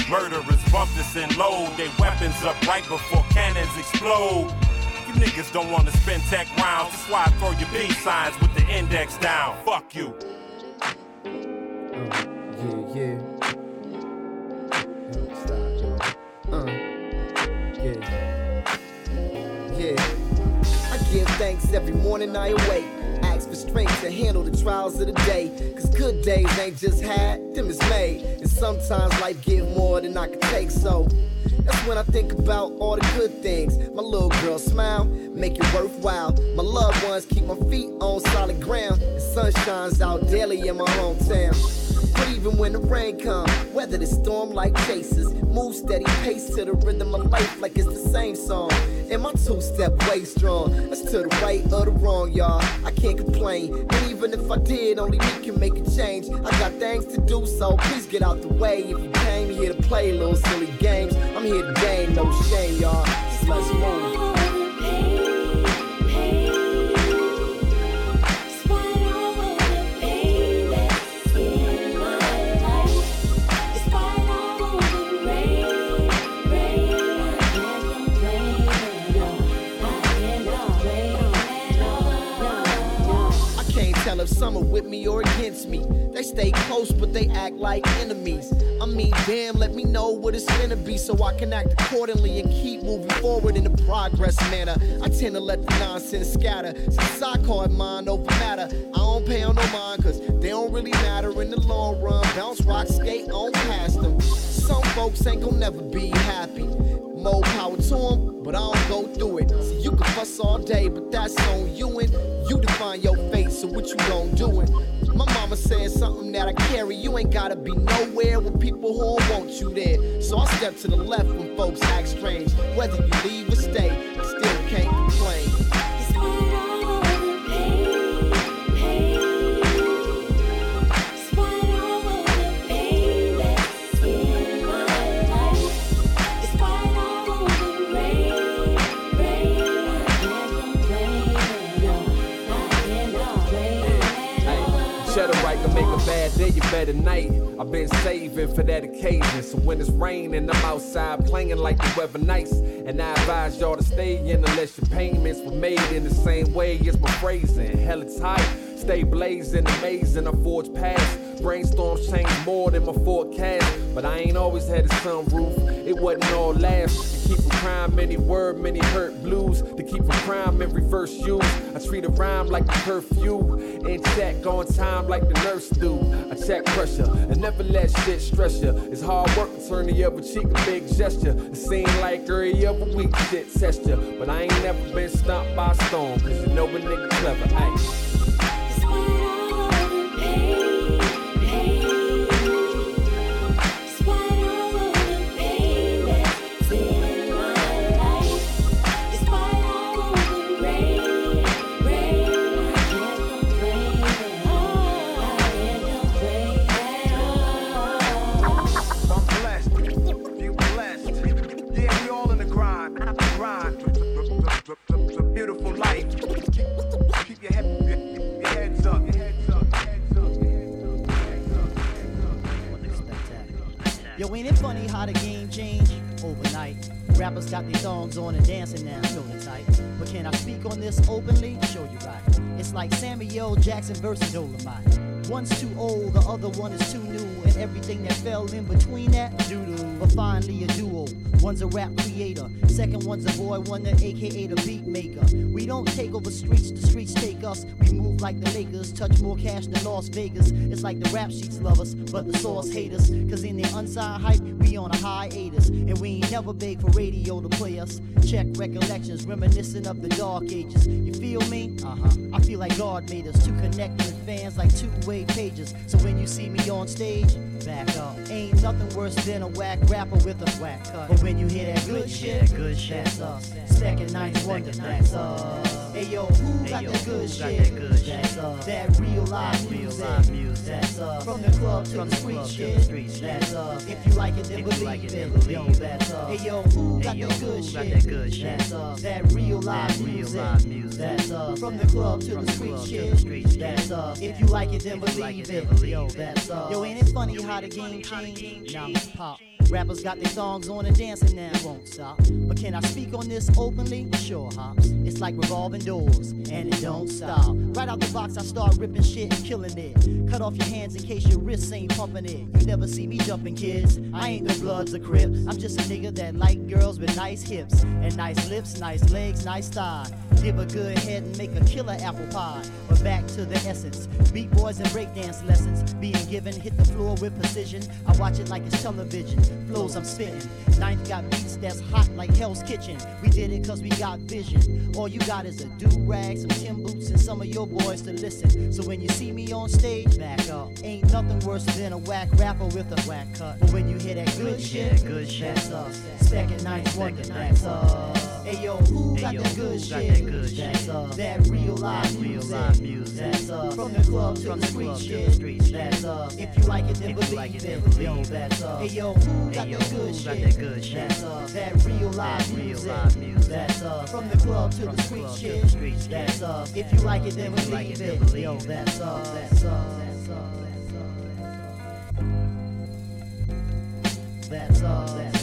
Murderers bump this and load their weapons up right before cannons explode. You niggas don't wanna spend tech rounds, that's why I throw your peace signs with the index down. Fuck you. Thanks every morning I awake. Ask for strength to handle the trials of the day. Cause good days ain't just had, them is made. And sometimes life give more than I can take, so. That's when I think about all the good things. My little girl smile, make it worthwhile. My loved ones keep my feet on solid ground. The sun shines out daily in my hometown. Even when the rain comes, weather the storm like chasers. Move steady pace to the rhythm of life like it's the same song. And my two step way strong. That's to the right or the wrong, y'all. I can't complain. And even if I did, only me can make a change. I got things to do, so please get out the way. If you came here to play little silly games, I'm here to game, no shame, y'all. So let's move. Some are with me or against me. They stay close, but they act like enemies. I mean, damn, let me know what it's gonna be so I can act accordingly and keep moving forward in a progress manner. I tend to let the nonsense scatter since I call it mind over matter. I don't pay on no mind, cause they don't really matter in the long run. Bounce, rock, skate on past them. Some folks ain't gonna never be happy. More power to them, but I don't go through it. See, you can fuss all day, but that's on you and you define your fate, so what you gon' do it? My mama said something that I carry. You ain't gotta be nowhere with people who don't want you there. So I step to the left when folks act strange. Whether you leave or stay, better night. I've been saving for that occasion. So when it's raining, I'm outside playing like the weather nice. And I advise y'all to stay in unless your payments were made in the same way as my phrasing. Hell, it's hot. Stay blazing, amazing. I forge past. Brainstorms change more than my forecast. But I ain't always had a sunroof. It wasn't all last. To keep from crime, many word, many hurt blues. To keep from crime and reverse use. I treat a rhyme like a curfew. And check on time like the nurse do. I check pressure and never let shit stress ya. It's hard work to turn the other cheek a big gesture. It seem like every other week shit test ya. But I ain't never been stopped by a storm. Cause you know a nigga clever, ayy. Yo, ain't it funny how the game changed overnight? Rappers got their thongs on and dancing now, shoulder tight. But can I speak on this openly? Show you right. It's like Samuel Jackson versus Dolomite. One's too old, the other one is too new, everything that fell in between that, doo-doo. But finally a duo. One's a rap creator, second one's a boy wonder, aka the beat maker. We don't take over streets, the streets take us. We move like the Lakers, touch more cash than Las Vegas. It's like the rap sheets love us, but the source hate us. Cause in their unsigned hype, we on a hiatus. And we ain't never beg for radio to play us. Check recollections, reminiscent of the dark ages. You feel me? Uh huh. I feel like God made us to connect with fans like two way pages. So when you see me on stage, back up. Ain't nothing worse than a whack rapper with a whack cut. But when you hear that good shit, good shit, that's us. Second ninth wonder, that's us. Hey yo, who got that good shit? That's us. That real live music, that's uh, us. From the club to the street shit, that's us. If you like it, then believe it, yo, that's us. Hey yo, who got that good shit? That's us. That real live music, that's us. From the club to the street shit, that's us. If you like it, then believe it, yo, that's us. Yo, ain't it funny how the game changed? Now pop. Rappers got their songs on and dancing now, won't stop. But can I speak on this openly? Sure, hops. It's like revolving doors, and it don't stop. Right out the box, I start ripping shit and killing it. Cut off your hands in case your wrists ain't pumping it. You never see me jumping, kids. I ain't the Bloods or Crips. I'm just a nigga that like girls with nice hips and nice lips, nice legs, nice thigh. Give a good head and make a killer apple pie. But back to the essence. Beat boys and breakdance lessons being given. Hit the floor with precision. I watch it like it's television. Flows I'm spitting. Ninth got beats that's hot like Hell's Kitchen. We did it cause we got vision. All you got is a do rag, some Tim boots, and some of your boys to listen. So when you see me on stage, back up. Ain't nothing worse than a whack rapper with a whack cut. But when you hear that good shit, good shit, that's us. Second ninth wonder, that's us. Hey yo, who got that good shit? That's uh, us. That real live music. That's uh, up. From the club to the street shit. That's uh, us. If you like it, then believe it. Yo, that's up. Hey yo, who got that good shit? That's us. That real live music. That's up. From the club to the street shit. That's up. If you like it, then believe it. Yo, that's us. That's us. That's us. That's us. That's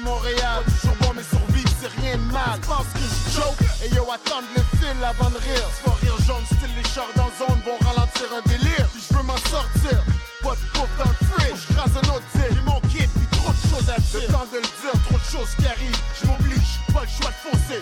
Montréal. Toujours bon, mais survivre, c'est rien de mal. Pense que je joke. Et yo, attendre le fil avant de rire. Pas rire jaune, style les chars dans zone vont ralentir un délire. Puis je veux m'en sortir. Pas de bouffe dans le fridge. Je crase un autre deal. J'ai mon puis trop de choses à dire. Le temps de le dire, trop de choses qui arrivent. Je m'oblige, pas le choix de foncer.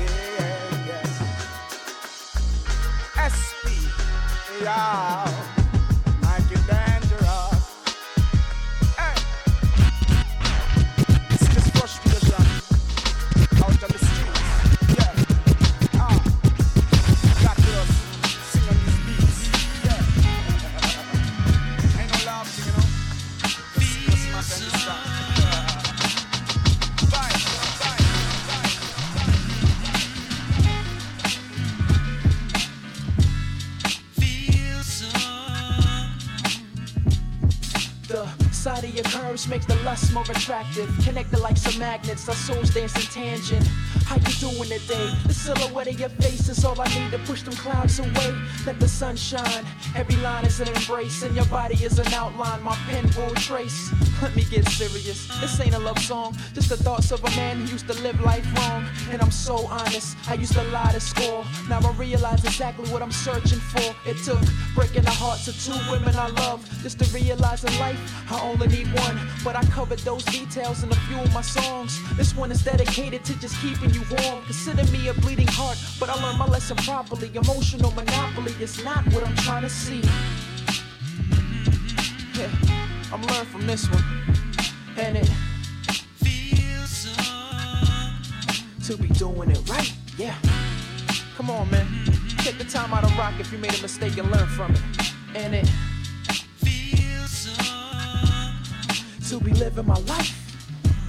Music. Yeah. SP, yeah. Magnets, our souls dancing tangent. How you doing today? The silhouette of your face is all I need to push them clouds away. Let the sun shine. Every line is an embrace, and your body is an outline. My pen will trace. Let me get serious. This ain't a love song, just the thoughts of a man who used to live life wrong. And I'm so honest. I used to lie to score. Now I realize exactly what I'm searching for. It took breaking the hearts of two women I love just to realize in life I only need one. But I covered those details in a few of my songs. This one is dedicated to just keeping you warm. Consider me a bleeding heart, but I learned my lesson properly. Emotional monopoly is not what I'm trying to see. I'm learning from this one. And it feels so to be doing it right. Yeah. Come on, man. Take the time out of rock if you made a mistake and learn from it. And it feels so to be living my life.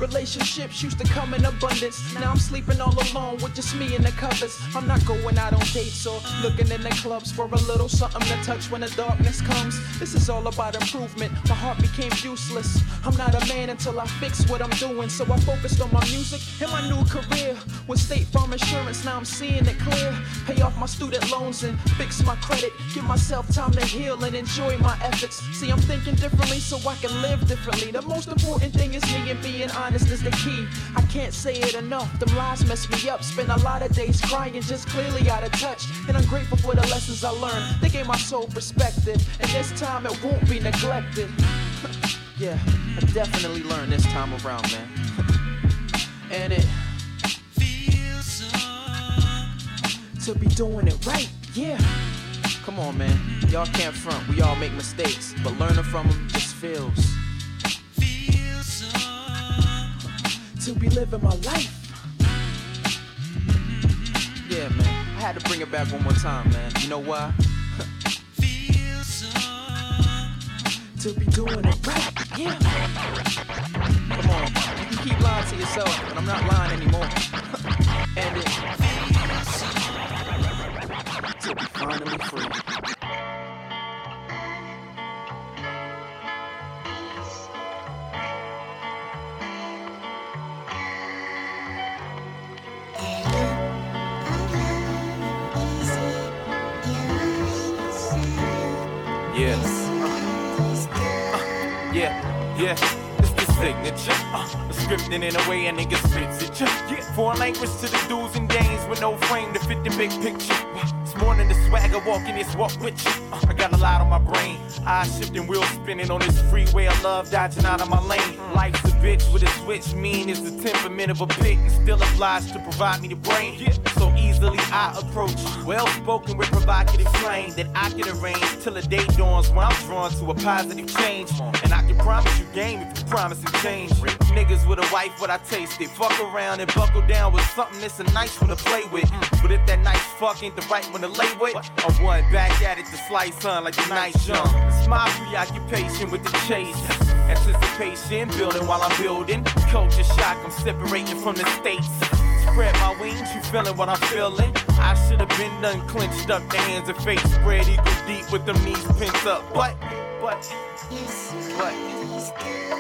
Relationships used to come in abundance. Now I'm sleeping all alone with just me in the covers. I'm not going out on dates or looking in the clubs for a little something to touch when the darkness comes. This is all about improvement. My heart became useless. I'm not a man until I fix what I'm doing. So I focused on my music and my new career. With State Farm Insurance, now I'm seeing it clear. Pay off my student loans and fix my credit. Give myself time to heal and enjoy my efforts. See, I'm thinking differently so I can live differently. The most important thing is me and being honest is the key. I can't say it enough. Them lies mess me up. Spend a lot of days crying, just clearly out of touch. And I'm grateful for the lessons I learned. They gave my soul perspective, and this time it won't be neglected. yeah, I definitely learned this time around, man. and it feels so to be doing it right. Yeah. Come on, man. Y'all can't front. We all make mistakes, but learning from them just feels. To be living my life. Yeah, man. I had to bring it back one more time, man. You know why? Feel so To be doing it right. Yeah. Come on. You can keep lying to yourself, but I'm not lying anymore. and it feels so to be finally free. Yes. Uh, yeah, yeah. The signature. Uh, scripting in a way a nigga spits it. Yeah. Foreign language to the dudes and games with no frame to fit the big picture. More than the swagger walking, it's walk with you. I got a lot on my brain. Eyes shifting, wheels spinning on this freeway of love, dodging out of my lane. Life's a bitch with a switch, mean is the temperament of a pig and still obliged to provide me the brain. So easily I approach. Well spoken with provocative flame that I can arrange till the day dawns when I'm drawn to a positive change. And I can promise you game if you promise to change. Niggas with a wife, what I taste it. Fuck around and buckle down with something that's a nice one to play with. But if that nice fuck ain't the right one to lay with, one back at it to slice on like the nice jump. It's my preoccupation with the chase. Anticipation, building while I'm building. Culture shock, I'm separating from the states. Spread my wings, you feeling what I'm feeling? I should have been done clenched up, the hands and face spread equal deep with them knees pent up. But, but, but.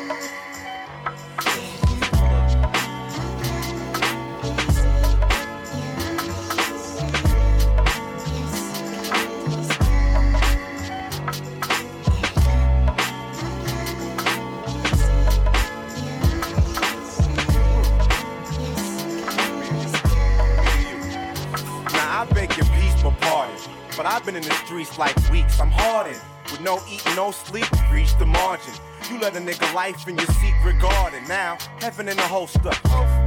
But I've been in the streets like weeks. I'm hardened. With no eating, no sleep, reach the margin. You let a nigga life in your secret garden. Now, heaven in the holster,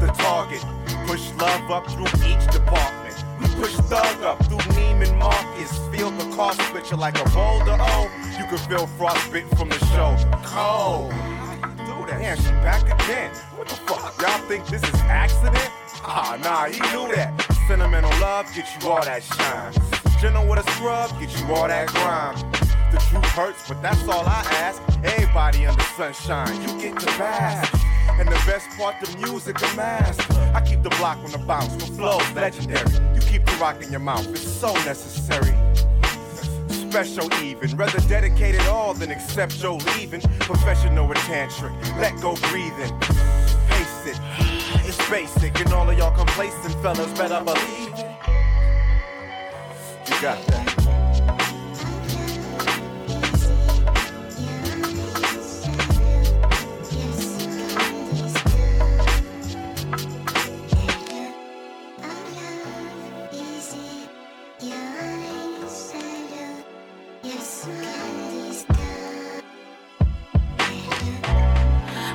the target. Push love up through each department. We push thug up through Neiman Marcus. Feel the car switcher like a boulder. Oh, you can feel frostbite from the shoulder. Cold. Damn, she back again. What the fuck? Y'all think this is accident? Ah, nah, he knew that. Sentimental love get you all that shine. Gentle with a scrub get you all that grime. The truth hurts, but that's all I ask. Everybody under sunshine, you get to bask. And the best part, the music, a. I keep the block on the bounce, the flow's legendary. You keep the rock in your mouth, it's so necessary. Special even, rather dedicate it all than accept your leaving. Professional with tantric, let go breathing. Pace it, it's basic, and all of y'all complacent fellas better believe. You got that.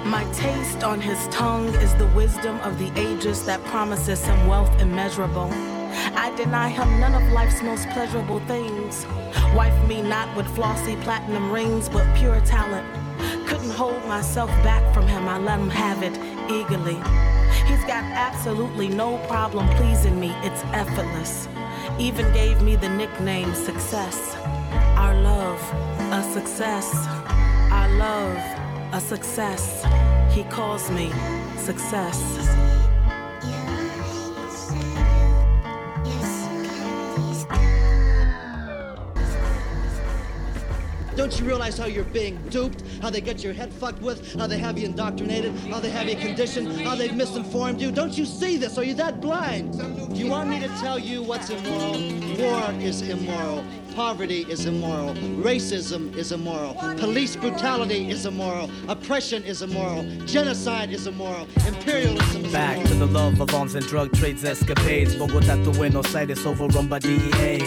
My taste on his tongue is the wisdom of the ages that promises him wealth immeasurable. I deny him none of life's most pleasurable things. Wife me not with flossy platinum rings, but pure talent. Couldn't hold myself back from him, I let him have it eagerly. He's got absolutely no problem pleasing me, it's effortless. Even gave me the nickname Success. Our love, a success. Our love, a success. He calls me Success. Don't you realize how you're being duped? How they get your head fucked with? How they have you indoctrinated? How they have you conditioned? How they've misinformed you? Don't you see this? Are you that blind? Do You want me to tell you what's immoral? War is immoral. Poverty is immoral. Racism is immoral. Police brutality is immoral. Oppression is immoral. Genocide is immoral. Imperialism is Back immoral. to the love of arms and drug trades escapades. Bogota to Buenos Aires overrun by DEA.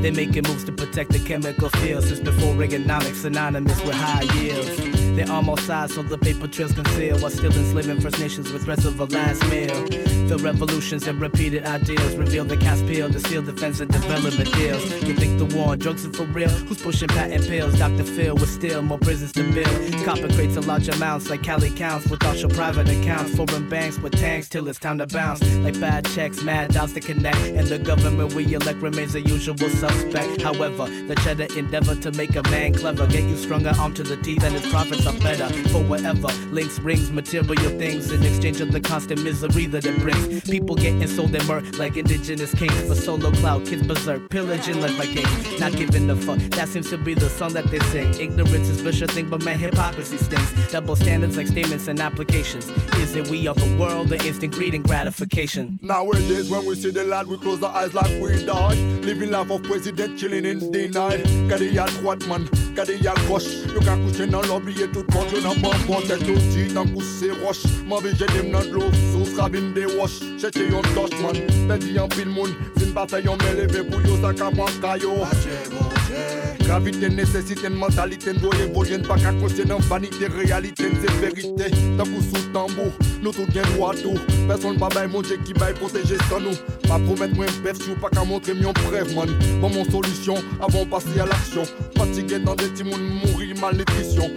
They making moves to protect the chemical field since before Reaganomics synonymous with high yields. They arm all sides so the paper trails conceal while still enslaving First Nations with threats of a last meal. The revolutions and repeated ideals reveal the cast peel to steal defense and development deals. You think the war on drugs is for real? Who's pushing patent pills? Dr. Phil with still more prisons to build. Copper crates in large amounts like Cali counts without your private accounts. Foreign banks with tanks till it's time to bounce. Like bad checks, mad doubts to connect. And the government we elect remains the usual suspect. However, the cheddar endeavor to make a man clever. Get you stronger arm to the teeth and his profits are better. For whatever links, rings, material things in exchange of the constant misery that it brings. People getting sold and murked like indigenous kings. For solo cloud, kids berserk, pillaging like Vikings. Not giving a fuck, that seems to be the song that they sing. Ignorance is vicious thing, but man, hypocrisy stings. Double standards like statements and applications. Is it we of the world, the instant greed and gratification? Nowadays, when we see the lad, we close our eyes like we die. Living life of president, chilling in denial. Gade y'a droite, man, gade y'a gauche. Yo ka couché dans l'oubli et tout compte, je n'en pas compte Tête au jean, un Ma vie j'ai des sous cabine des wash Chercher yon touch man, perdi en pile moun Fin bataille yon mais levé pour yo, ça qu'à Gravité, nécessité, mentalité, doit évoluer, pas qu'à cautionner vanité, réalité, c'est vérité. T'as coup sous tambour, nous tout bien droit à tout. Personne pas bail, mon Dieu qui bail protéger sans nous. Pas promettre moins bref, si pas qu'à montrer mon bref, man. Pas mon solution, avant passer à l'action. Fatigué dans des timons, mourir, malnutrition.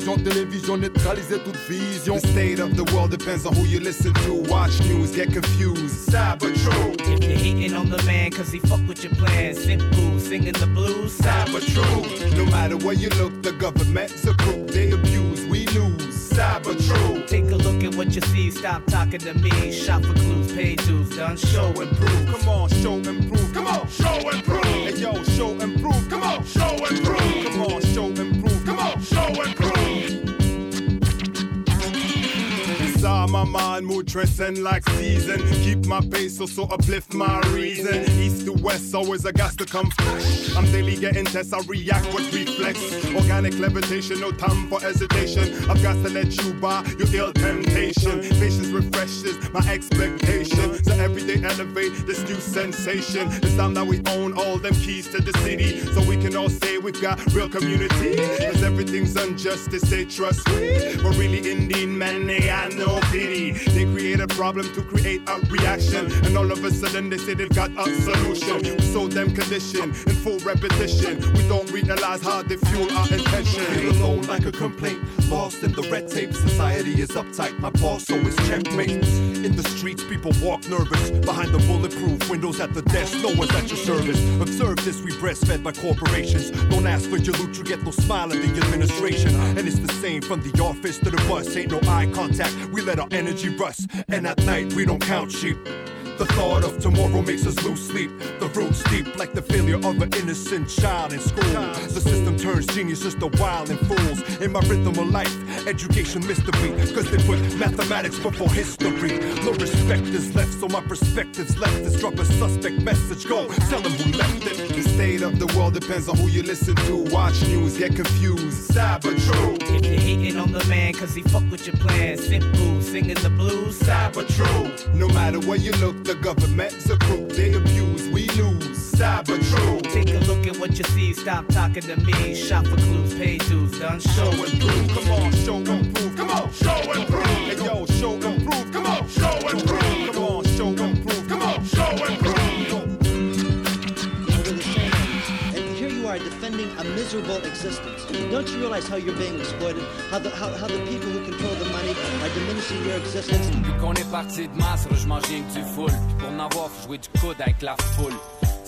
Confusion, télévision, neutraliser toute vision. The state of the world depends on who you listen to. Watch news, get confused. Sad but true. If you're hating on the man cause he fuck with your plans, simple, singing the blues, sad but true. No matter where you look, the government's a crook. They abuse we lose. Sad but true. Take a look at what you see, stop talking to me. Shop for clues, pay dues, done, show and prove. Come on, show and prove. Come on, show and prove. Hey yo, show and prove. Come on, show and prove. Mind, mood dressing like season. Keep my pace, so so uplift my reason. East to west, always a gas to come fresh. I'm daily getting tests, I react with reflex. Organic levitation, no time for hesitation. I've got to let you by your ill temptation. Patience refreshes my expectation. So every day elevate this new sensation. It's time that we own all them keys to the city. So we can all say we've got real community. Cause everything's unjust, they say trust me. But really, Indian men, they got no pity. They create a problem to create a reaction. And all of a sudden they say they've got a solution. We sold them condition in full repetition. We don't realize how they fuel our intention. Feel alone like a complaint, lost in the red tape. Society is uptight, my boss always checkmate. In the streets, people walk nervous. Behind the bulletproof windows at the desk, no one's at your service. Observe this, we breastfed by corporations. Don't ask for your loot, you get no smile at the administration. And it's the same from the office to the bus. Ain't no eye contact, we let our energy rust. And at night, we don't count sheep. The thought of tomorrow makes us lose sleep. The roots deep like the failure of an innocent child in school. The system turns geniuses to wild and fools. In my rhythm of life, education missed the beat. Cause they put mathematics before history. No respect is left, so my perspective's left is drop a suspect message. Go tell them who left it. The state of the world depends on who you listen to. Watch news, get confused. But true. If you're hating on the man cause he fuck with your plans, sit boo, singing the blues, but true. No matter where you look, the government's a crook. They abuse, we lose. But true. Take a look at what you see, stop talking to me. Shop for clues, pay dues, done, show and prove. Come on, show and prove. Come on, show and prove. Hey yo, show and prove. Come on, show and prove. A miserable existence. Don't you realize how you're being exploited? How the, how, how the people who control the money are diminishing your existence? Qu'on est parti de masse, je mange rien que du full. Pour du coude avec la foule.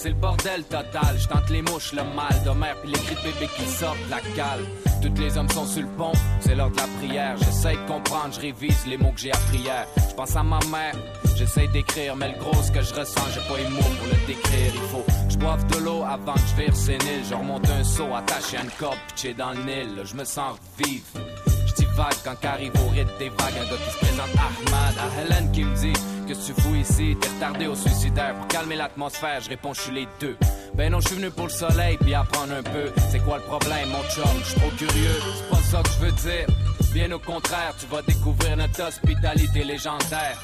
C'est le bordel total, je tente les mouches, le mal de mer, puis les cris de bébé qui sortent de la cale. Tous les hommes sont sur le pont, c'est l'heure de la prière. J'essaie de comprendre, je révise les mots que j'ai appris hier. Je pense à ma mère, j'essaie d'écrire, mais le gros ce que je ressens, j'ai pas les mots pour le décrire. Il faut que je boive de l'eau avant que je vire sénile. Je remonte un seau attaché à une corde, pitché dans le Nil. Je me sens vivre. Quand qu'arrive au rythme des vagues un gars qui se présente Ahmad à Hélène qui me dit que tu fous ici t'es retardé au suicidaire pour calmer l'atmosphère je réponds je suis les deux. Ben non je suis venu pour le soleil puis apprendre un peu c'est quoi le problème mon chum je suis trop curieux c'est pas ça que je veux dire. Bien au contraire tu vas découvrir notre hospitalité légendaire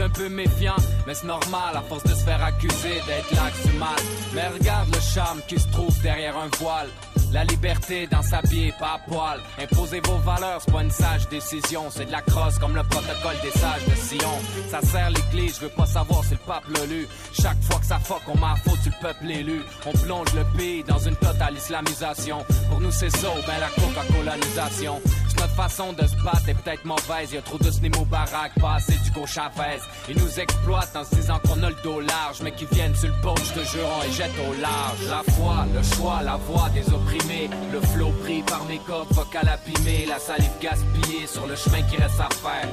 un peu méfiant, mais c'est normal à force de se faire accuser d'être l'axe mal. Mais regarde le charme qui se trouve derrière un voile. La liberté dans sa pied, pas à poil. Imposer vos valeurs, c'est pas une sage décision. C'est de la crosse comme le protocole des sages de Sion. Ça sert l'église, je veux pas savoir si le pape l'a lu. Chaque fois que ça fuck, on m'a faute sur le peuple élu. On plonge le pays dans une totale islamisation. Pour nous, c'est ça, ben la coca-colonisation. C'est notre façon de se battre est peut-être mauvaise. Y a trop de cinéma au baraque, pas assez du gauche Chavez. Ils nous exploitent en se disant qu'on a le dos large, mais qui viennent sur le pont, je te jure, on les jette au large. La foi, le choix, la voix des opprimés. Le flot pris par mes cordes, vocal abîmé. La salive gaspillée sur le chemin qui reste à faire.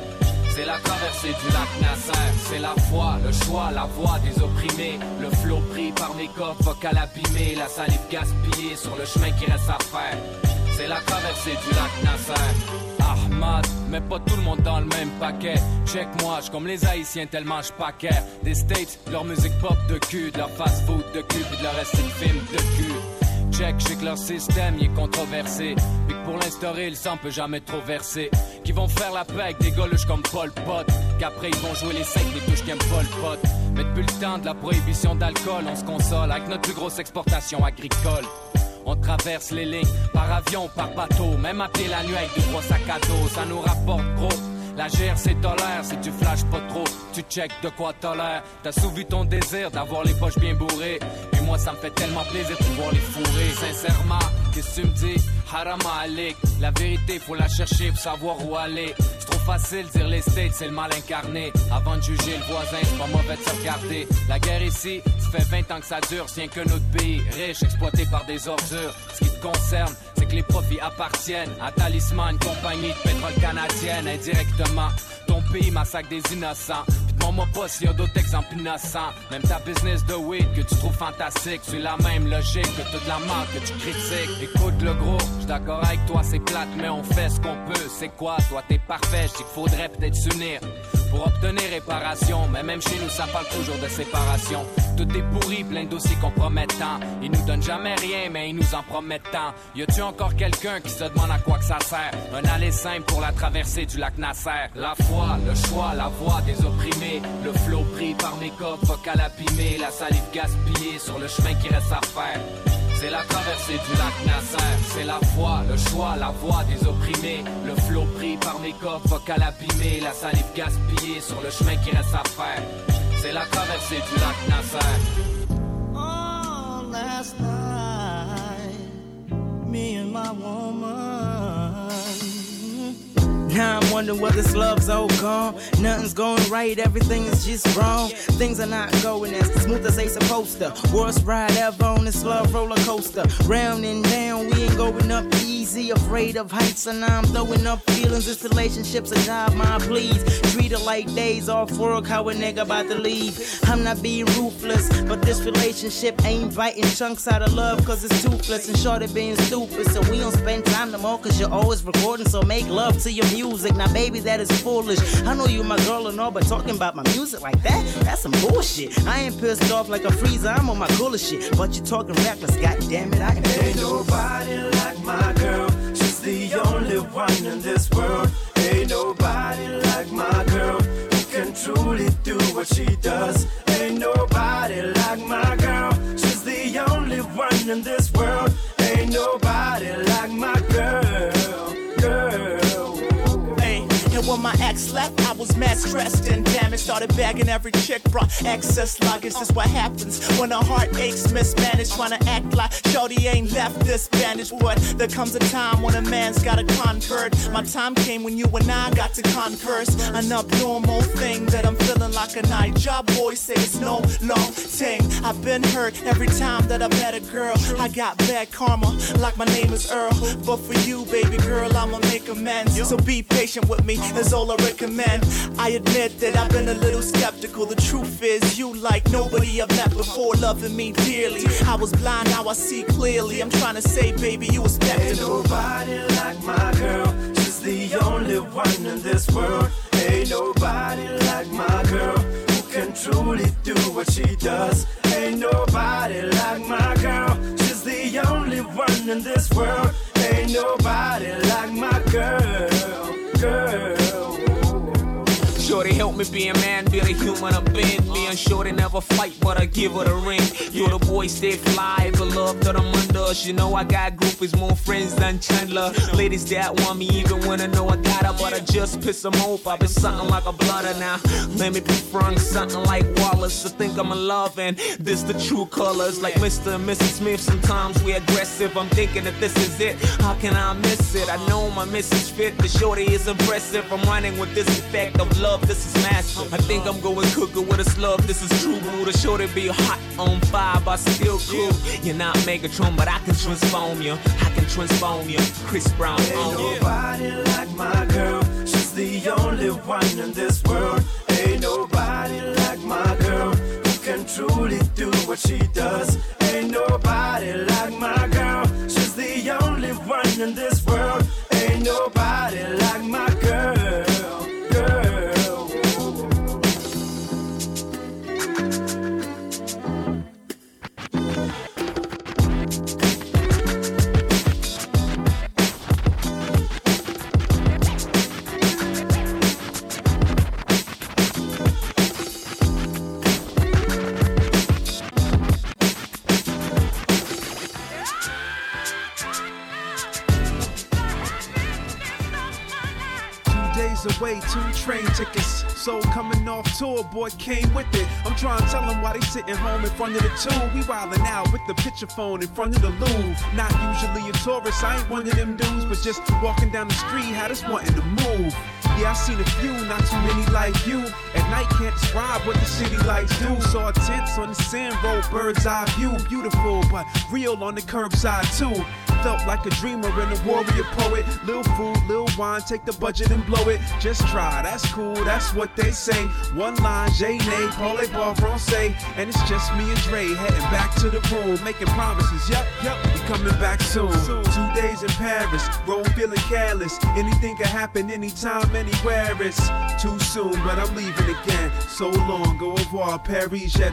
C'est la traversée du lac Nasser. C'est la foi, le choix, la voix des opprimés. Le flot pris par mes cordes, vocal abîmé. La salive gaspillée sur le chemin qui reste à faire. C'est la traversée du lac Nasser. Ahmad, mais pas tout le monde dans le même paquet. Check moi, je comme les haïtiens tellement je paquet. Des States, leur musique pop de cul, de leur fast food de cul, puis de leur reste de film de cul. Check, que leur système y est controversé. Puis pour l'instaurer, le sang peut jamais trop verser. Qui vont faire la paix avec des goluches comme Paul Pot. Qu'après ils vont jouer les secs, les touches qu'aime Paul Pot. Mais depuis le temps de la prohibition d'alcool, on se console avec notre plus grosse exportation agricole. On traverse les lignes par avion, par bateau, même à pied la nuit avec deux sacs à dos, ça nous rapporte gros. La GRC tolère si tu flashes pas trop, tu check de quoi tolère. T'as souvi ton désir d'avoir les poches bien bourrées. Et moi ça me fait tellement plaisir de pouvoir les fourrer. Sincèrement, qu'est-ce que tu me dis? Haram alik. La vérité, faut la chercher pour savoir où aller. C'est trop facile dire les States, c'est le mal incarné. Avant de juger le voisin, c'est pas mauvais de se regarder. La guerre ici, ça fait 20 ans que ça dure, c'est que notre pays riche, exploité par des ordures. Ce qui te concerne, que les profits appartiennent à Talisman, compagnie de pétrole canadienne, indirectement. Ton pays massacre des innocents. Demande-moi pas s'il y a d'autres exemples innocents. Même ta business de weed que tu trouves fantastique, c'est la même logique que toute la marque que tu critiques. Écoute le gros, je d'accord avec toi, c'est plate, mais on fait ce qu'on peut. C'est quoi, toi t'es parfait, je qu'il faudrait peut-être s'unir pour obtenir réparation. Mais même chez nous, ça parle toujours de séparation. Tout est pourri, plein de dossiers compromettants. Ils nous donnent jamais rien, mais ils nous en promettent tant. Y a-tu encore quelqu'un qui se demande à quoi que ça sert? Un aller simple pour la traversée du lac Nasser. La foi, le choix, la voix des opprimés. Le flot pris par mes cordes, vocal abîmé. La salive gaspillée sur le chemin qui reste à faire. C'est la traversée du lac Nasser, c'est la foi, le choix, la voix des opprimés. Le flot pris par mes cordes, vocal abîmé, la salive gaspillée sur le chemin qui reste à faire. C'est la traversée du lac Nasser. Last night, me and my woman. Now I'm wondering where this love's all gone. Nothing's going right, everything is just wrong. Things are not going as smooth as they supposed to. Worst ride ever on this love roller coaster. Round and down, we ain't going up easy. Afraid of heights, and I'm throwing up feelings. This relationship's a job, my please. It like days off work, how a nigga about to leave. I'm not being ruthless, but this relationship ain't biting chunks out of love, cause it's toothless and short of being stupid. So we don't spend time no more, cause you're always recording, so make love to your music. Now, baby, that is foolish. I know you my girl and all, but talking about my music like that, that's some bullshit. I ain't pissed off like a freezer, I'm on my cooler shit. But you talking reckless, god damn it, I Ain't nobody like my girl. She's the only one in this world. Ain't nobody like my girl who can truly do what she does. Ain't nobody like my girl. She's the only one in this world. Ain't nobody like my girl. When my ex left, I was mad stressed and damaged. Started bagging every chick, brought excess luggage. That's what happens when a heart aches, mismanaged. Trying to act like Shorty ain't left this bandage. But there comes a time when a man's gotta convert. My time came when you and I got to converse. An abnormal thing that I'm feeling like a night job. boy say it's no long thing. I've been hurt every time that I met a girl. I got bad karma, like my name is Earl. But for you, baby girl, I'ma make amends. So be patient with me, is all I recommend. I admit that I've been a little skeptical. The truth is, you like nobody I've met before, loving me dearly. I was blind, now I see clearly. I'm trying to say, baby, you Ain't spectacle. nobody like my girl. She's the only one in this world. Ain't nobody like my girl who can truly do what she does. Ain't nobody like my girl. She's the only one in this world. Ain't nobody like my girl. Girl. Shorty help me be a man, be a human, a bend. Me and Shorty never fight, but I give her the ring. You're the boy, stay fly, but love that I'm under. You know I got groupies, more friends than Chandler. Ladies that want me even when I know I got her, but I just piss them off. I've been something like a blooder now. Let me be front, something like Wallace. I think I'm in love, and this the true colors. Like Mr. and Mrs. Smith, sometimes we aggressive. I'm thinking that this is it. How can I miss it? I know my missus fit. The shorty is impressive. I'm running with this effect of love. This is massive. I think I'm going cooker with a slug. This is true. Boo. The shorty be hot on fire, but still cool. You're not Megatron, but I can transform you. I can transform you. Chris Brown Ain't on you. nobody like my girl. She's the only one in this world. Ain't nobody like my girl who can truly do what she does. Phone in front of the Louvre. Not usually a tourist, I ain't one of them dudes, but just walking down the street, had us wanting to move. Yeah, I seen a few, not too many like you. At night, can't describe what the city lights do. Saw tents on the sand road, bird's eye view, beautiful, but real on the curbside too. Felt like a dreamer and a warrior poet. Lil food, lil wine, take the budget and blow it. Just try, that's cool, that's what they say. One line, J Nay, Paul Bar Francais. And it's just me and Dre heading back to the room, making promises. Yup, yup, coming back soon. Two days in Paris, roll feeling careless. Anything can happen anytime, anywhere. It's too soon, but I'm leaving again. So long, au revoir, Paris, je.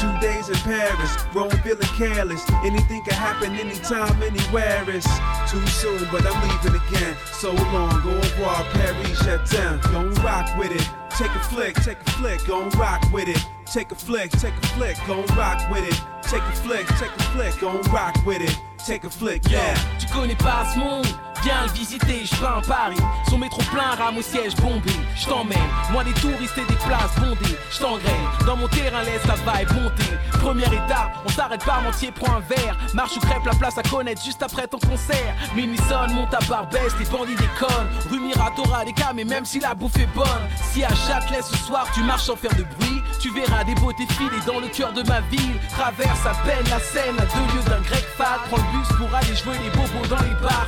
Two days in Paris, Rome feeling careless. Anything can happen anytime, anywhere. It's too soon, but I'm leaving again. So long, au revoir, Paris, je. Don't rock with it. Take a flick, take a flick, gon' rock with it. Take a flick, take a flick, gon' rock with it. Take a flick, take a flick, gon' rock with it. Take a flick, yeah. Tu connais pas ce monde Viens le visiter, je en Paris. Son métro plein, rame au siège bombé. Je t'emmène, moi des touristes et des places bondées. Je t'engraine, dans mon terrain laisse la vibe monter. Première étape, on s'arrête pas, mentier, prend un verre. Marche ou crêpe, la place à connaître juste après ton concert. Minuit monte à Barbès, les bandits déconnent. Rue Miratora, des cas, mais même si la bouffe est bonne. Si à Châtelet ce soir tu marches sans faire de bruit, tu verras des beautés filées dans le cœur de ma ville. Traverse à peine la Seine à deux lieux d'un grec fat. Prends le bus pour aller jouer les bobos dans les bars.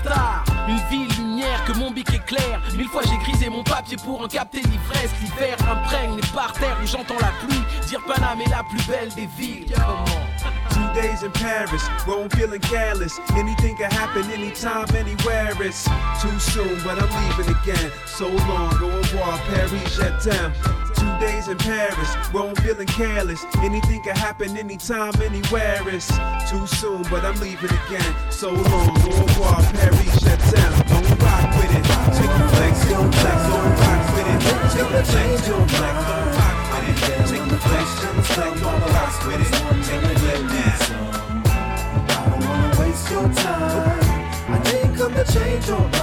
Une ville lumière que mon bic éclaire. Mille fois j'ai grisé mon papier pour en capter l'ivresse. L'hiver imprègne les parterres où j'entends la pluie. Dire Paname est la plus belle des villes. Two days in Paris, Rome feeling careless. Anything can happen anytime, anywhere. It's too soon, but I'm leaving again. So long, au revoir, Paris, t'aime. Days in Paris, Rome feeling careless. Anything can happen anytime, anywhere. It's too soon, but I'm leaving again. So long, au revoir, Paris, je t'aime. Don't rock with it. Take a flex, don't flex, don't rock with it. Take a flex, don't flex, don't rock with it. Take a flex, don't flex, don't rock with it. Take a flex now. I don't wanna waste your time. I didn't come to change your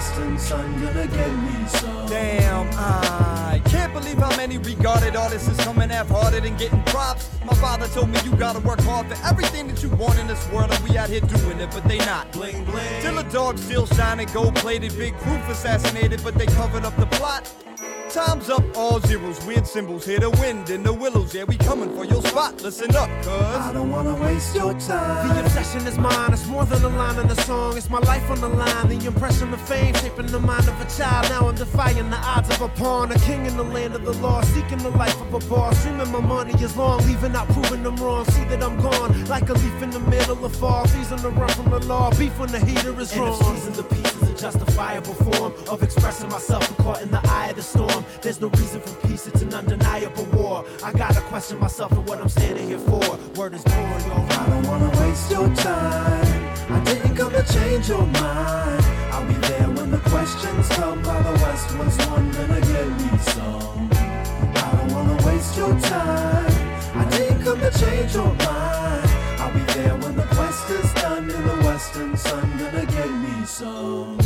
done. Yeah. The sun gonna get me some. Damn, I can't believe how many regarded artists is coming half-hearted and getting props. My father told me you gotta work hard for everything that you want in this world, and we out here doing it, but they not. Bling bling. Till a dog still shining, gold-plated, big proof assassinated, but they covered up the plot. Time's up, all zeros, weird symbols, hear the wind in the willows. Yeah, we coming for your spot. Listen up, cuz. I don't wanna waste your time. The obsession is mine, it's more than a line in the song, it's my life on the line. The impression of fame shaping the mind of a child. Now I'm defying the odds of a pawn, a king in the land of the law, seeking the life of a boss. Dreaming my money is long, leaving out proving them wrong. See that I'm gone, like a leaf in the middle of fall. Season to run from the law, beef when the heater is And wrong. if season the pieces a justifiable form of expressing myself and caught in the eye of the storm. There's no reason for peace, it's an undeniable war. I gotta question myself and what I'm standing here for. Word is born, yo. I don't wanna waste your time. I didn't come to change your mind. I'll be there when the questions come. By the West was one gonna get me some. I don't wanna waste your time. I didn't come to change your mind. I'll be there when the quest is done. In the sun, gonna get me some.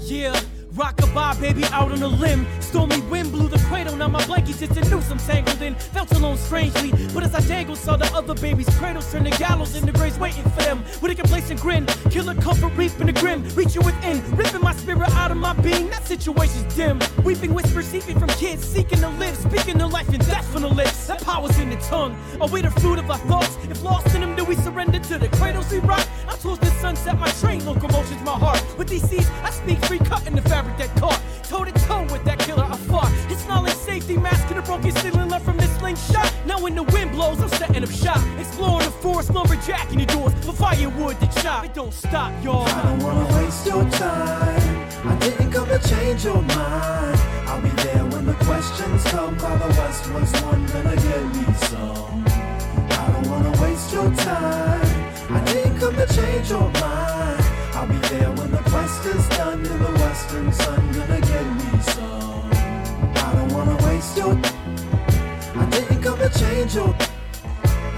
Yeah, rockabye, baby, out on a limb. Stormy wind blew the cradle, now my blanket just a noose I'm tangled in. Felt alone strangely, but as I dangled, saw the other babies' cradles turn to gallows and the graves waiting for them. With a complacent grin, killer comfort reaping the grim, reaching within, ripping my spirit out of my being. That situation's dim. Weeping whispers seeping from kids seeking to live, speaking the life and death from the lips. That power's in the tongue. Are we the fruit of our thoughts? If lost in them, do we surrender to the cradles we rock? I towards the sunset, my train locomotion's my heart. With these seeds, I speak free, cutting the fabric that caught. Toe to toe with that killer I fought. It's knowledge safety mask and a broken ceiling left from this slingshot. Now when the wind blows, I'm setting up shop. Exploring the forest, lumberjacking the doors for firewood to chop. It don't stop, y'all. I don't wanna waste your time. I didn't come to change your mind. I'll be there when the questions come. By the West was one gonna get me some. I don't wanna waste your time. I didn't come to change your mind. I'll be there when the quest is done. In the western sun, gonna get me don't wanna. I didn't come to change your.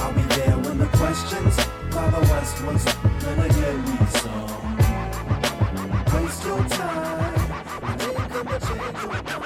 I'll be there when the questions by the West was gonna get me some. Waste your time. I didn't come to change your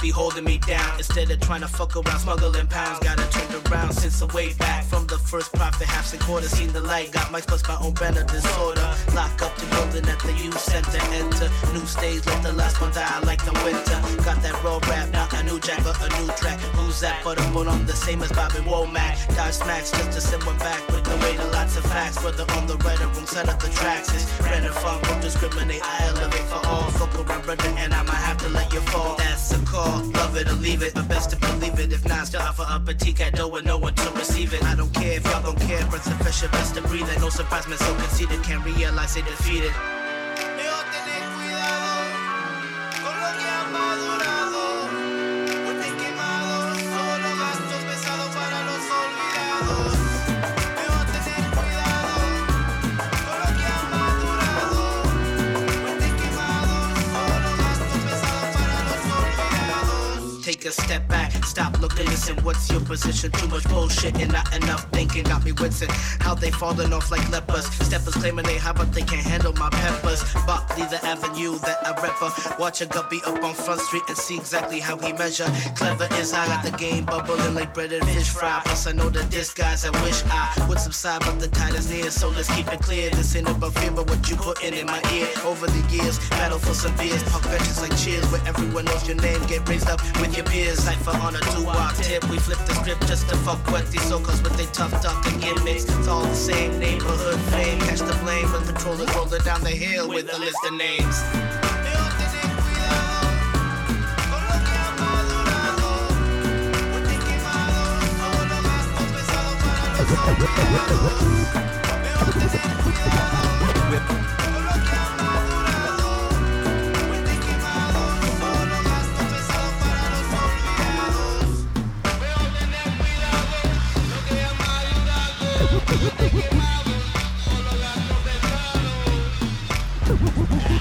be holding me down. Instead of trying to fuck around smuggling pounds, gotta turn around since the way back from the first profit, halves and quarters. Seen the light, got my plus my own brand of disorder. Lock up the building at the youth center, enter. New stage, let the last one die like the winter. Got that raw rap, not a new jack, but a new track. Who's that? But I'm on the same as Bobby Womack. Dodge smacks just to send one back with the weight of lots of facts. Whether on the right or wrong side of the tracks and funk, don't discriminate. I elevate for all. Fuck around, brother, and I might have to let you fall. That's a call, love it or leave it, but best to believe it. If not, still offer up a TCAT dough with no one to receive it. I don't care if y'all don't care, but sufficient best to breathe it. No surprise, man, so conceited, can't realize they defeated. Take a step back, stop looking, listen. What's your position? Too much bullshit and not enough thinking. Got me wincing. How they falling off like lepers. Steppers claiming they high, but they can't handle my peppers. Buckley, the avenue that I rapper. Watch a guppy up on Front Street and see exactly how he measure. Clever is I got the game bubbling like bread and fish fry. Plus I know that this guy's I wish I would subside, but the tide is near. So let's keep it clear. This ain't about fear, but what you putting in my ear. Over the years, battle for some beers, punk benches like cheers, where everyone knows your name. Get raised up with your peers. Cypher on a two-walk tip. We flip the script just to fuck with these so-called with they tough talk and gimmicks. It's all the same neighborhood fame. Catch the blame when controllers rolling down the hill with a list of names.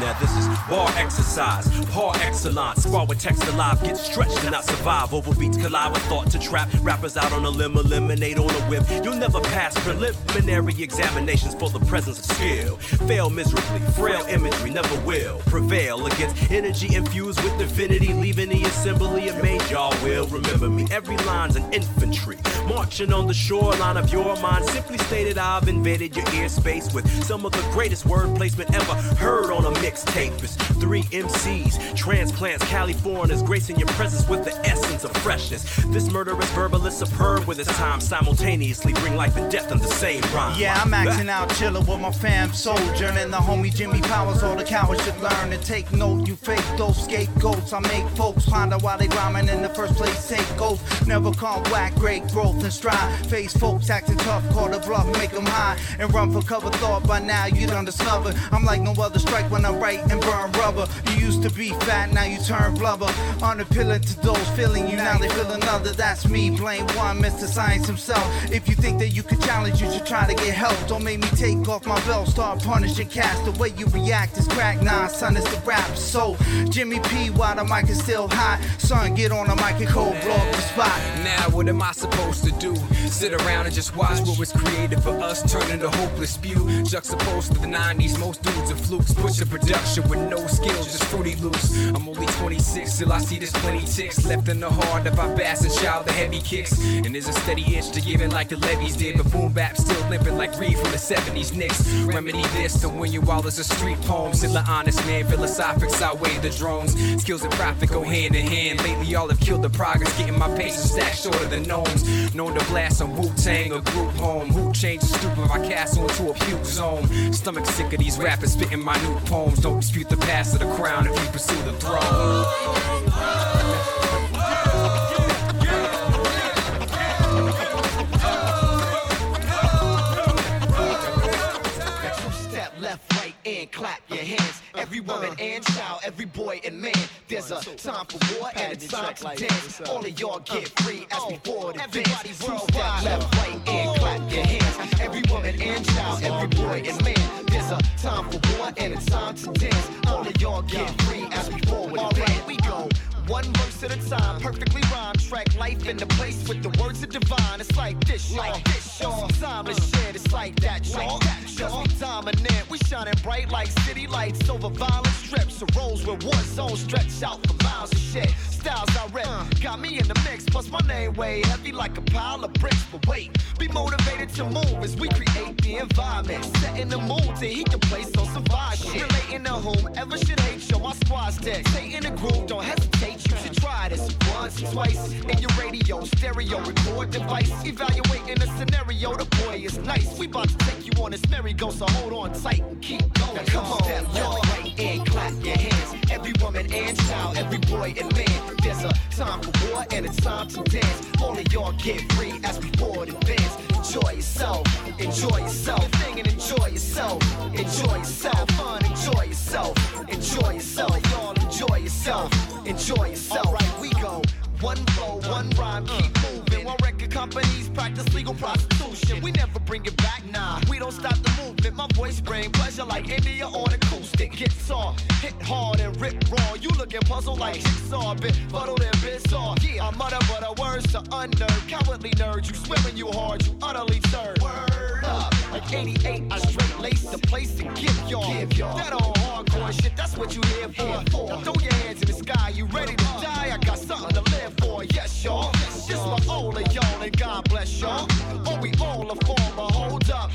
Now this is bar exercise, par excellence. Spar with text alive, get stretched and not survive. Over beats collide with thought to trap. Rappers out on a limb, eliminate on a whim. You'll never pass preliminary examinations for the presence of skill. Fail miserably, frail imagery never will prevail against energy infused with divinity. Leaving the assembly amazed, y'all will remember me. Every line's an infantry, marching on the shoreline of your mind. Simply stated, I've invaded your ear space with some of the greatest word placement ever heard on a It's three MCs, transplants, Californians, gracing your presence with the essence of freshness. This murderous verbal is superb with its time, simultaneously bring life and death in the same rhyme. Yeah, I'm acting out chillin' with my fam and the homie Jimmy Powers. All the cowards should learn to take note. You fake those scapegoats. I make folks ponder why they rhyming in the first place. Take oath, never come whack, great growth and strive. Face folks acting tough, call the bluff, make them high and run for cover. Thought by now you done discovered I'm like no other strike when I write and burn rubber. You used to be fat, now you turn blubber. Unappealing to those feeling you, now they feel another. That's me, blame one, Mr. Science himself. If you think that you could challenge, you should try to get help. Don't make me take off my belt, start punishing cast. The way you react is crack, nah, son, it's the rap. So, Jimmy P, while the mic is still hot, son, get on the mic and cold blow up the spot. Now what am I supposed to do? Sit around and just watch what was created for us turn into hopeless spew. Juxtaposed to the 90s, most dudes are flukes. Pushing production with no skills, just fruity loose. I'm only 26, still I see there's plenty ticks left in the heart of our bass and shout the heavy kicks. And there's a steady itch to give it like the levies did, but boom bap still limping like Reed from the 70s Knicks. Remedy this to win you all as a street poem. Still an honest man, philosophics outweigh the drones. Skills and profit go hand in hand. Lately, all have killed the progress, getting my patience stacked shorter than gnomes. Known to blast on Wu Tang or group home. Who changed the stoop of our castle into a puke zone? Stomach sick of these rappers spitting minute poems. Don't dispute the past of the crown if you pursue the throne. And clap your hands. Every woman and child, every boy and man. There's a time for war and a time to dance. All of y'all get free as before the dance. Step left, right, and clap your hands. Every woman and child, every boy and man. There's a time for war and a time to dance. All of y'all get free as before the dance. We go. One verse at a time, perfectly rhymed, track life in the place with the words of divine. It's like this, y'all. Like this, y'all. Timeless shit. It's like that, y'all. Just we dominant. We shining bright like city lights over violent strips. The roads where war zones stretch out for miles of shit. Styles I rep got me in the mix. Plus my name way heavy like a pile of bricks. But wait, be motivated to move as we create the environment. Setting the mood to heat the place on some vibe shit. Relating to whomever should hate, show my squad stick. Stay in the groove, don't hesitate. You should try this once, twice. In your radio, stereo, record device. Evaluating the scenario, the boy is nice. We about to take you on this merry-go, so hold on tight and keep going. Now come on, step y'all right and clap your hands. Every woman and child, every boy and man. There's a time for war and a time to dance. All of y'all get free as we board advance. Enjoy yourself, enjoy yourself, thing and enjoy yourself, enjoy yourself, fun, enjoy yourself, enjoy yourself, y'all enjoy yourself, enjoy yourself. Alright, we go. One flow, one rhyme, keep moving. While record companies practice legal prostitution. Bring it back, nah. We don't stop the movement. My voice bring pleasure like India on acoustic guitar. Hit hard and rip raw. You looking puzzled like jigsaw, bit fuddled and bizarre. Yeah, I mutter but a words to unnerve. Cowardly nerds, you swimming you hard, you utterly turd. Word up, like 88, I straight lace the place and give y'all. Give y'all. That all hardcore shit, that's what you here for. Now throw your hands in the sky, you ready to die? I got something to live for, yes y'all. This for all of y'all and God bless y'all. Oh, we all a form, but hold